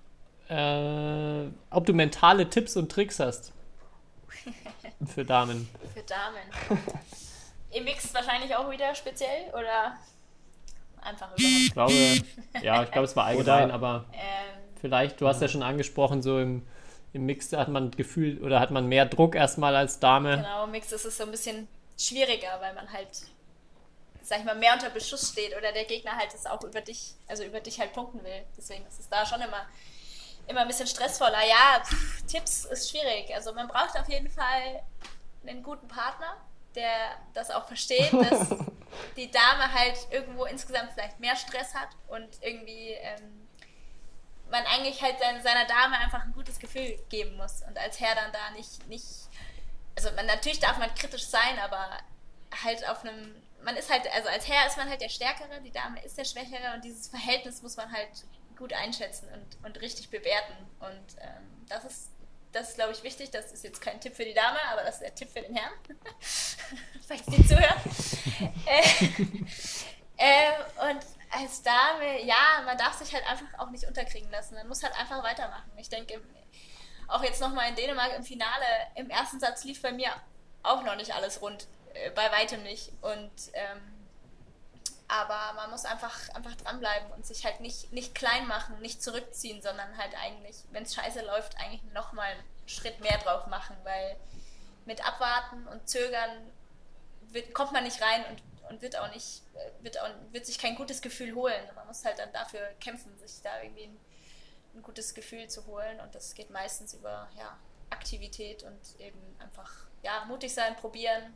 S4: äh, ob du mentale Tipps und Tricks hast. Für Damen.
S6: Für Damen. Im Mix wahrscheinlich auch wieder speziell oder einfach überhaupt?
S4: Ich glaube, ja, ich glaube, es war allgemein,
S5: Oder-
S4: aber
S6: Ähm,
S4: vielleicht, du hast ja schon angesprochen, so im, im Mix hat man Gefühl oder hat man mehr Druck erstmal als Dame.
S6: genau, im Mix ist es so ein bisschen schwieriger, weil man halt, sag ich mal, mehr unter Beschuss steht oder der Gegner halt es auch über dich, also über dich halt punkten will. Deswegen ist es da schon immer, immer ein bisschen stressvoller. Ja, pff, Tipps ist schwierig. Also man braucht auf jeden Fall einen guten Partner, der das auch versteht, dass die Dame halt irgendwo insgesamt vielleicht mehr Stress hat und irgendwie ähm, man eigentlich halt seine, seiner Dame einfach ein gutes Gefühl geben muss und als Herr dann da nicht, nicht also man, natürlich darf man kritisch sein, aber halt auf einem, man ist halt, also als Herr ist man halt der Stärkere, die Dame ist der Schwächere und dieses Verhältnis muss man halt gut einschätzen und, und richtig bewerten und ähm, das ist das ist, glaube ich, wichtig. Das ist jetzt kein Tipp für die Dame, aber das ist der Tipp für den Herrn. Falls die zuhören. äh, ähm, und als Dame, ja, man darf sich halt einfach auch nicht unterkriegen lassen. Man muss halt einfach weitermachen. Ich denke, auch jetzt nochmal in Dänemark im Finale, im ersten Satz lief bei mir auch noch nicht alles rund. Äh, bei weitem nicht. Und ähm, aber man muss einfach, einfach dranbleiben und sich halt nicht, nicht klein machen, nicht zurückziehen, sondern halt eigentlich, wenn es scheiße läuft, eigentlich nochmal einen Schritt mehr drauf machen, weil mit Abwarten und Zögern wird, kommt man nicht rein und, und wird auch nicht, wird, auch, wird sich kein gutes Gefühl holen. Man muss halt dann dafür kämpfen, sich da irgendwie ein, ein gutes Gefühl zu holen und das geht meistens über ja, Aktivität und eben einfach ja, mutig sein, probieren,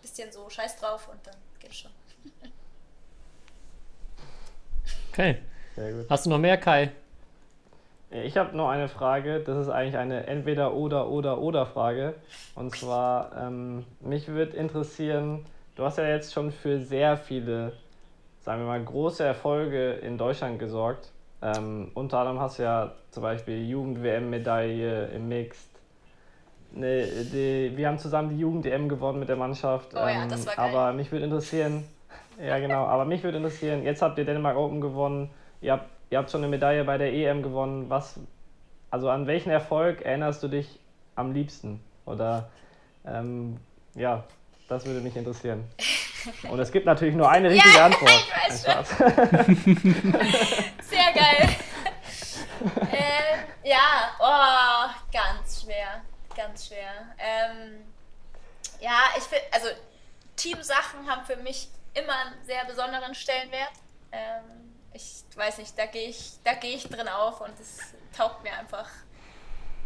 S6: bisschen so scheiß drauf und dann geht's schon.
S4: Okay.
S5: Sehr gut.
S4: Hast du noch mehr, Kai?
S5: Ich habe noch eine Frage. Das ist eigentlich eine entweder oder oder oder Frage. Und zwar, ähm, mich würde interessieren, du hast ja jetzt schon für sehr viele, sagen wir mal, große Erfolge in Deutschland gesorgt. Ähm, unter anderem hast du ja zum Beispiel Jugend-WM-Medaille im Mixed. Ne, die, wir haben zusammen die Jugend-EM gewonnen mit der Mannschaft.
S6: Oh ja, das war geil.
S5: Aber mich würde interessieren, ja genau, aber mich würde interessieren, jetzt habt ihr Dänemark Open gewonnen, ihr habt, ihr habt schon eine Medaille bei der EM gewonnen. Was, also an welchen Erfolg erinnerst du dich am liebsten? Oder ähm, ja, das würde mich interessieren. Und es gibt natürlich nur eine richtige
S6: Ja,
S5: Antwort.
S6: ich weiß
S5: Spaß.
S6: Sehr geil. äh, ja, oh, ganz schwer. Ganz schwer. Ähm, ja, ich finde, also Teamsachen haben für mich immer einen sehr besonderen Stellenwert. Ähm, ich weiß nicht, da gehe ich, da gehe ich drin auf und es taugt mir einfach.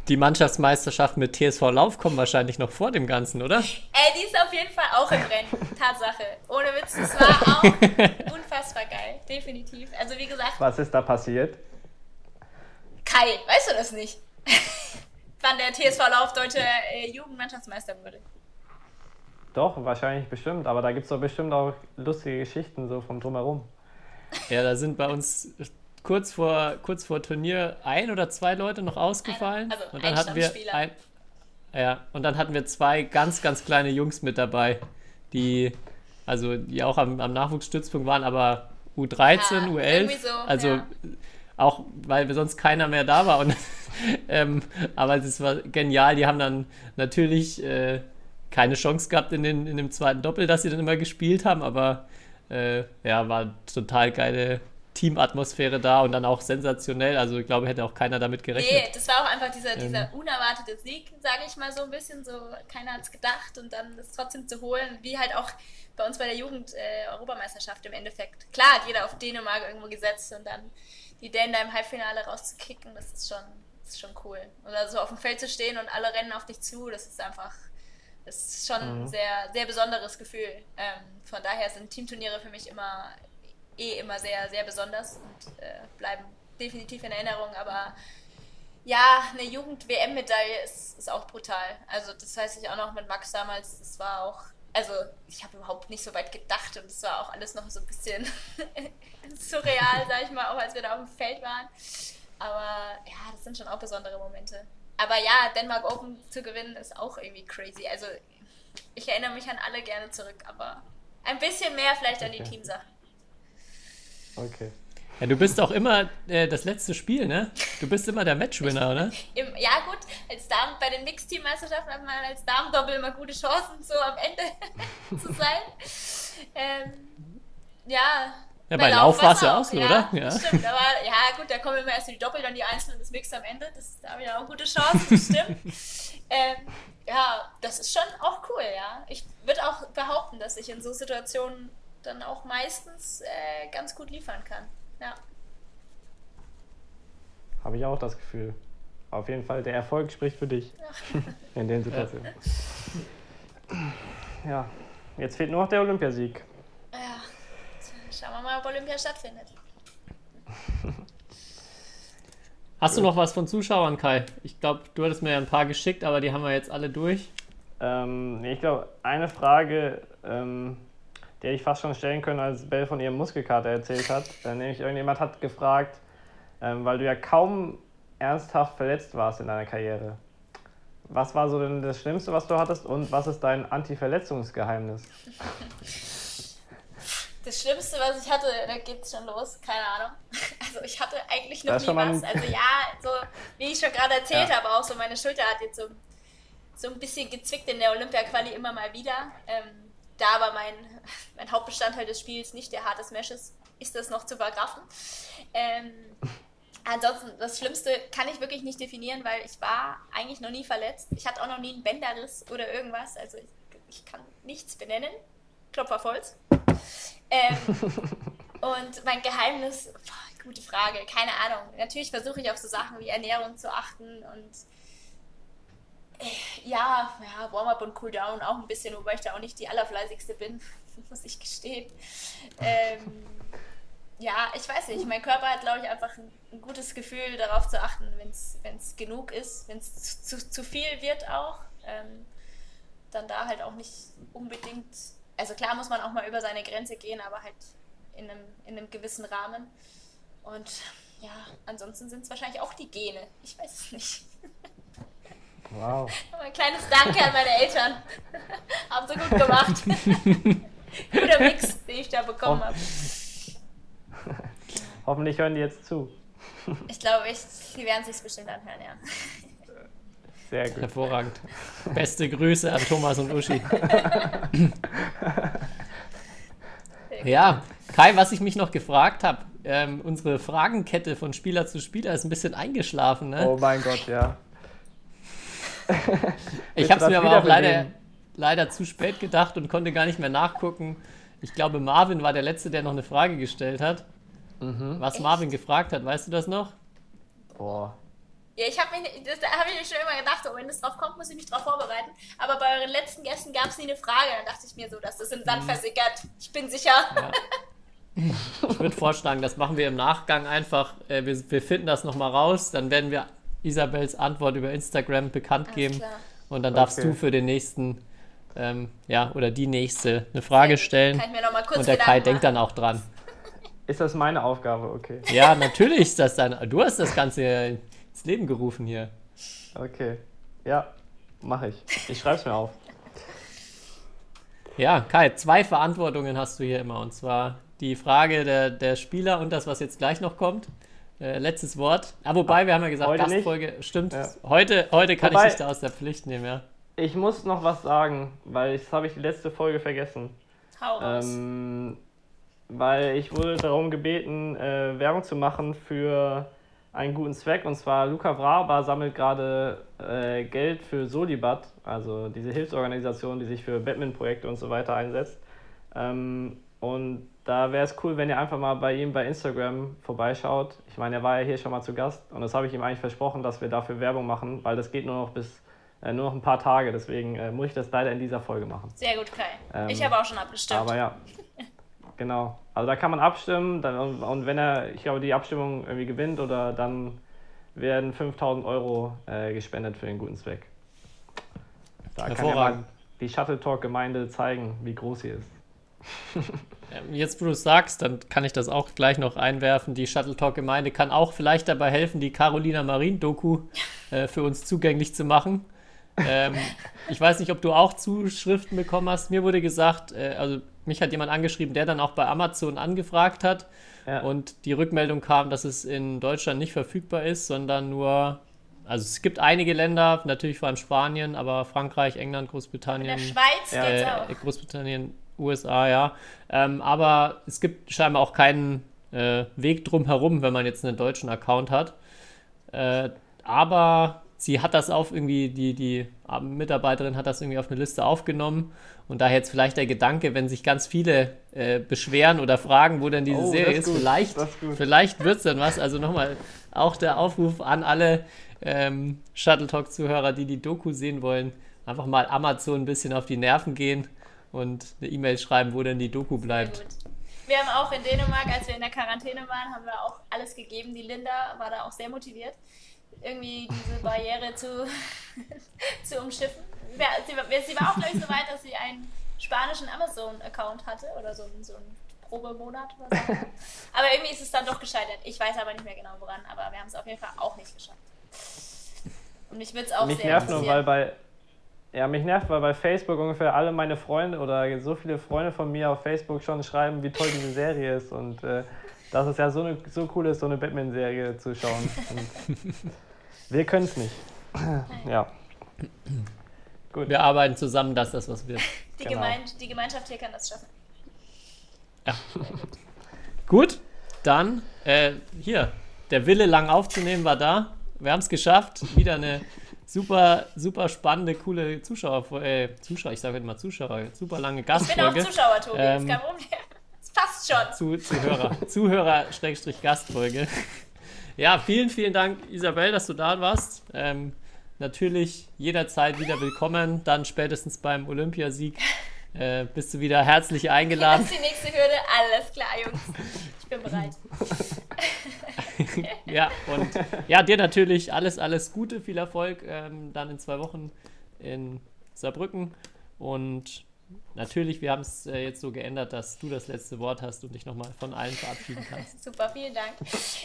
S4: Die Mannschaftsmeisterschaft mit TSV Lauf kommen wahrscheinlich noch vor dem Ganzen, oder?
S6: Ey, die ist auf jeden Fall auch im Rennen. Tatsache. Ohne Witz, das war auch unfassbar geil. Definitiv. Also wie gesagt,
S5: Was ist da passiert?
S6: Kai, weißt du das nicht? Wann der TSV Lauf deutsche äh, Jugendmannschaftsmeister wurde.
S5: Doch, wahrscheinlich bestimmt, aber da gibt es doch bestimmt auch lustige Geschichten so vom Drumherum.
S4: Ja, da sind bei uns kurz vor, kurz vor Turnier ein oder zwei Leute noch ausgefallen.
S6: Einer, also
S4: und dann
S6: ein
S4: hatten wir ein, ja, und dann hatten wir zwei ganz, ganz kleine Jungs mit dabei, die also die auch am, am Nachwuchsstützpunkt waren, aber U13,
S6: Ja,
S4: U11,
S6: irgendwie so,
S4: also
S6: ja.
S4: auch weil sonst keiner mehr da war und ähm, aber es war genial, die haben dann natürlich äh, keine Chance gehabt in, den, in dem zweiten Doppel, das sie dann immer gespielt haben, aber äh, ja, war total geile, Teamatmosphäre da und dann auch sensationell. Also ich glaube, hätte auch keiner damit gerechnet.
S6: Nee, das war auch einfach dieser, dieser unerwartete Sieg, sage ich mal so ein bisschen. So, keiner hat es gedacht und dann das trotzdem zu holen, wie halt auch bei uns bei der Jugend-Europameisterschaft im Endeffekt. Klar hat jeder auf Dänemark irgendwo gesetzt und dann die Dänen da im Halbfinale rauszukicken, das ist schon, das ist schon cool. Oder so auf dem Feld zu stehen und alle rennen auf dich zu, das ist einfach, das ist schon ein sehr, sehr besonderes Gefühl. Ähm, von daher sind Teamturniere für mich immer eh immer sehr, sehr besonders und äh, bleiben definitiv in Erinnerung, aber ja, eine Jugend-WM-Medaille ist, ist auch brutal. Also das weiß ich auch noch mit Max damals, das war auch, also ich habe überhaupt nicht so weit gedacht und es war auch alles noch so ein bisschen surreal, sag ich mal, auch als wir da auf dem Feld waren. Aber ja, das sind schon auch besondere Momente. Aber ja, Denmark Open zu gewinnen ist auch irgendwie crazy. Also ich erinnere mich an alle gerne zurück, aber ein bisschen mehr vielleicht an die
S5: Okay.
S6: Teamsachen.
S5: Okay.
S4: Ja, du bist auch immer äh, das letzte Spiel, ne? Du bist immer der Matchwinner, oder?
S6: Im, ja gut, als Damen bei den Mixteam-Meisterschaften hat man als Damendoppel immer gute Chancen, so am Ende zu sein. Ähm, ja.
S4: Ja, bei Lauf war's ja
S6: war's
S4: auch so, oder? Ja.
S6: Ja. Stimmt, aber ja gut, da kommen immer erst die Doppel, dann die Einzel und das Mix am Ende. Das, da habe ich auch gute Chancen, das stimmt. ähm, ja, das ist schon auch cool, ja. Ich würde auch behaupten, dass ich in so Situationen dann auch meistens äh, ganz gut liefern kann. Ja.
S5: Habe ich auch das Gefühl. Auf jeden Fall, der Erfolg spricht für dich in den Situationen. Ja, jetzt fehlt nur noch der Olympiasieg.
S6: Ja, schauen wir mal, ob Olympia stattfindet.
S4: Hast du noch was von Zuschauern, Kai? Ich glaube, du hattest mir ja ein paar geschickt, aber die haben wir jetzt alle durch.
S5: Ähm, ich glaube, eine Frage, ähm, die hätte ich fast schon stellen können, als Bell von ihrem Muskelkater erzählt hat. Äh, nämlich irgendjemand hat gefragt, ähm, weil du ja kaum ernsthaft verletzt warst in deiner Karriere. Was war so denn das Schlimmste, was du hattest und was ist dein Anti-Verletzungsgeheimnis?
S6: Das Schlimmste, was ich hatte, da geht's schon los, keine Ahnung. Also ich hatte eigentlich noch nie was. Also ja, so wie ich schon gerade erzählt
S5: Ja.
S6: habe, auch so meine Schulter hat jetzt so, so ein bisschen gezwickt in der Olympia-Quali immer mal wieder. Ähm, da aber mein, mein Hauptbestandteil des Spiels nicht der harte Smash ist, ist das noch zu vergraffen. Ähm, Ansonsten, das Schlimmste kann ich wirklich nicht definieren, weil ich war eigentlich noch nie verletzt. Ich hatte auch noch nie einen Bänderriss oder irgendwas. Also ich, ich kann nichts benennen. Klopf auf Holz. Ähm, und mein Geheimnis, boah, gute Frage, keine Ahnung. Natürlich versuche ich auf so Sachen wie Ernährung zu achten und äh, ja, ja, Warm-up und Cooldown auch ein bisschen, wobei ich da auch nicht die allerfleißigste bin, muss ich gestehen. Ähm, ja, ich weiß nicht. Mein Körper hat, glaube ich, einfach ein, ein gutes Gefühl, darauf zu achten, wenn es genug ist, wenn es zu, zu, zu viel wird auch. Ähm, dann da halt auch nicht unbedingt. Also klar muss man auch mal über seine Grenze gehen, aber halt in einem, in einem gewissen Rahmen. Und ja, ansonsten sind es wahrscheinlich auch die Gene. Ich weiß es nicht.
S5: Wow.
S6: Ein kleines Danke an meine Eltern. Haben sie gut gemacht. Guter Mix, den ich da bekommen habe.
S5: Hoffentlich hören die jetzt zu.
S6: Ich glaube, ich, die werden sich bestimmt anhören, ja.
S5: Sehr gut.
S4: Hervorragend. Beste Grüße an Thomas und Uschi. Ja, Kai, was ich mich noch gefragt habe, ähm, unsere Fragenkette von Spieler zu Spieler ist ein bisschen eingeschlafen. Ne?
S5: Oh mein Gott, ja.
S4: ich habe es mir aber auch leider, leider zu spät gedacht und konnte gar nicht mehr nachgucken. Ich glaube, Marvin war der Letzte, der noch eine Frage gestellt hat.
S5: Mhm.
S4: Was Marvin gefragt hat, weißt du das noch?
S5: Boah.
S6: Ja, ich habe mich, das- da habe ich mir schon immer gedacht, oh, wenn es drauf kommt, muss ich mich drauf vorbereiten. Aber bei euren letzten Gästen gab es nie eine Frage. Dann dachte ich mir so, dass das im Sand versickert. Ich bin sicher.
S4: Ich würde vorschlagen, das machen wir im Nachgang einfach. Äh, wir, wir finden das nochmal raus. Dann werden wir Isabels Antwort über Instagram bekannt geben.
S6: klar.
S4: Und dann darfst
S5: Okay.
S4: du für den nächsten, ähm, ja, oder die nächste eine Frage stellen.
S6: Kann ich mir noch mal kurz
S4: Und der Kai
S6: Gedanken
S4: denkt
S6: machen.
S4: dann auch dran.
S5: Ist das meine Aufgabe? Okay.
S4: Ja, natürlich ist das dann. Du hast das Ganze ins Leben gerufen hier.
S5: Okay. Ja, mache ich. Ich schreibe es mir auf.
S4: Ja, Kai, zwei Verantwortungen hast du hier immer. Und zwar die Frage der, der Spieler und das, was jetzt gleich noch kommt. Äh, letztes Wort. Ah, wobei, wir haben ja gesagt,
S5: Heute nicht.
S4: Gastfolge. Stimmt,
S5: Ja.
S4: heute, heute kann
S5: Wobei-
S4: ich dich da aus der Pflicht nehmen, ja.
S5: Ich muss noch was sagen, weil das habe ich die letzte Folge vergessen.
S6: Hau raus.
S5: Ähm, weil ich wurde darum gebeten, äh, Werbung zu machen für einen guten Zweck. Und zwar Luca Vraba sammelt gerade äh, Geld für Solibat, also diese Hilfsorganisation, die sich für Batman-Projekte und so weiter einsetzt. Ähm, und da wäre es cool, wenn ihr einfach mal bei ihm bei Instagram vorbeischaut. Ich meine, er war ja hier schon mal zu Gast und das habe ich ihm eigentlich versprochen, dass wir dafür Werbung machen, weil das geht nur noch bis äh, nur noch ein paar Tage. Deswegen äh, muss ich das leider in dieser Folge machen.
S6: Sehr gut, Kai.
S5: Ähm,
S6: ich habe auch schon abgestimmt.
S5: Aber ja, genau. Also da kann man abstimmen dann, und, wenn er, ich glaube, die Abstimmung irgendwie gewinnt oder dann werden 5000 Euro äh, gespendet für den guten Zweck. Da kann ja die Shuttle Talk Gemeinde zeigen, wie groß sie ist.
S4: Ähm, Jetzt, wo du es sagst, dann kann ich das auch gleich noch einwerfen. Die Shuttle Talk Gemeinde kann auch vielleicht dabei helfen, die Carolina Marin Doku äh, für uns zugänglich zu machen. Ähm, ich weiß nicht, ob du auch Zuschriften bekommen hast. Mir wurde gesagt, äh, also mich hat jemand angeschrieben, der dann auch bei Amazon angefragt hat.
S5: Ja.
S4: Und die Rückmeldung kam, dass es in Deutschland nicht verfügbar ist, sondern nur, also es gibt einige Länder, natürlich vor allem Spanien, aber Frankreich, England,
S6: In
S4: Großbritannien.
S6: der Schweiz
S5: Ja,
S6: geht's
S4: Äh,
S6: auch.
S4: Großbritannien, USA, ja. Ähm, aber es gibt scheinbar auch keinen äh, Weg drum herum, wenn man jetzt einen deutschen Account hat. Äh, aber sie hat das auf irgendwie, die, die Mitarbeiterin hat das irgendwie auf eine Liste aufgenommen. Und daher jetzt vielleicht der Gedanke, wenn sich ganz viele äh, beschweren oder fragen, wo denn diese
S5: Oh,
S4: Serie ist,
S5: ist
S4: vielleicht,
S5: ist
S4: vielleicht wird es dann was. Also nochmal auch der Aufruf an alle ähm, Shuttle Talk-Zuhörer, die die Doku sehen wollen, einfach mal Amazon ein bisschen auf die Nerven gehen und eine E-Mail schreiben, wo denn die Doku bleibt.
S6: Wir haben auch in Dänemark, als wir in der Quarantäne waren, haben wir auch alles gegeben. Die Linda war da auch sehr motiviert, irgendwie diese Barriere zu, zu umschiffen. Sie, war- auch, glaube ich, so weit, dass sie einen spanischen Amazon-Account hatte oder so, einen- so einen Probemonat oder so. Aber irgendwie ist es dann doch gescheitert. Ich weiß aber nicht mehr genau woran, aber wir haben es auf jeden Fall auch nicht geschafft. Und mich würde es auch
S5: mich
S6: sehr
S5: nervt nur, weil bei ja, mich nervt, weil bei Facebook ungefähr alle meine Freunde oder so viele Freunde von mir auf Facebook schon schreiben, wie toll diese Serie ist und äh, dass es ja so, eine, so cool ist, so eine Batman-Serie zu schauen. Wir können es nicht. ja. Gut.
S4: Wir arbeiten zusammen, dass das was wird.
S6: die,
S5: genau.
S6: Gemein die Gemeinschaft hier kann das schaffen.
S4: Gut, dann äh, hier, der Wille lang aufzunehmen war da. Wir haben es geschafft. Wieder eine super, super spannende, coole Zuschauer, äh, Zuschauer, ich sage immer Zuschauer, super lange
S6: Ich bin auch
S4: Gastfolge.
S6: Zuschauer, Tobi,
S4: Ähm,
S6: ist kein Problem. Passt schon.
S4: zu, Zuhörer, Zuhörer Schrägstrich Gastfolge. Ja, vielen, vielen Dank, Isabel, dass du da warst. Ähm, natürlich jederzeit wieder willkommen. Dann spätestens beim Olympiasieg äh, bist du wieder herzlich
S6: Das
S4: eingeladen.
S6: ist die nächste Hürde. Alles klar, Jungs. Ich bin bereit.
S4: Ja, und ja, dir natürlich alles, alles Gute, viel Erfolg ähm, dann in zwei Wochen in Saarbrücken. Und natürlich, wir haben es äh, jetzt so geändert, dass du das letzte Wort hast und dich nochmal von allen verabschieden kannst.
S6: Super, vielen Dank.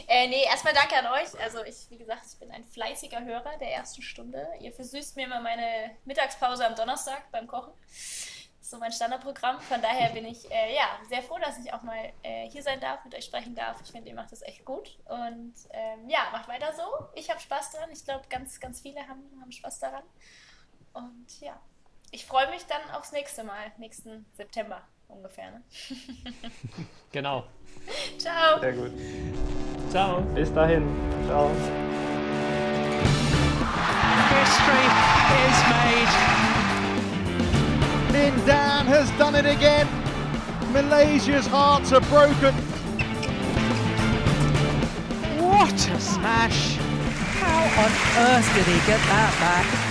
S6: Äh, nee, erstmal danke an euch. Also ich, wie gesagt, ich bin ein fleißiger Hörer der ersten Stunde. Ihr versüßt mir immer meine Mittagspause am Donnerstag beim Kochen. Das ist so mein Standardprogramm. Von daher bin ich äh, ja, sehr froh, dass ich auch mal äh, hier sein darf, mit euch sprechen darf. Ich finde, ihr macht das echt gut. Und ähm, ja, macht weiter so. Ich habe Spaß dran. Ich glaube, ganz, ganz viele haben, haben Spaß daran. Und ja, ich freue mich dann aufs nächste Mal, nächsten September ungefähr. Ne?
S4: Genau.
S6: Ciao.
S5: Sehr gut.
S4: Ciao.
S5: Bis dahin. Ciao.
S2: History is made.
S1: Lin Dan has done it again. Malaysia's hearts are broken.
S2: What a smash! How on earth did he get that back?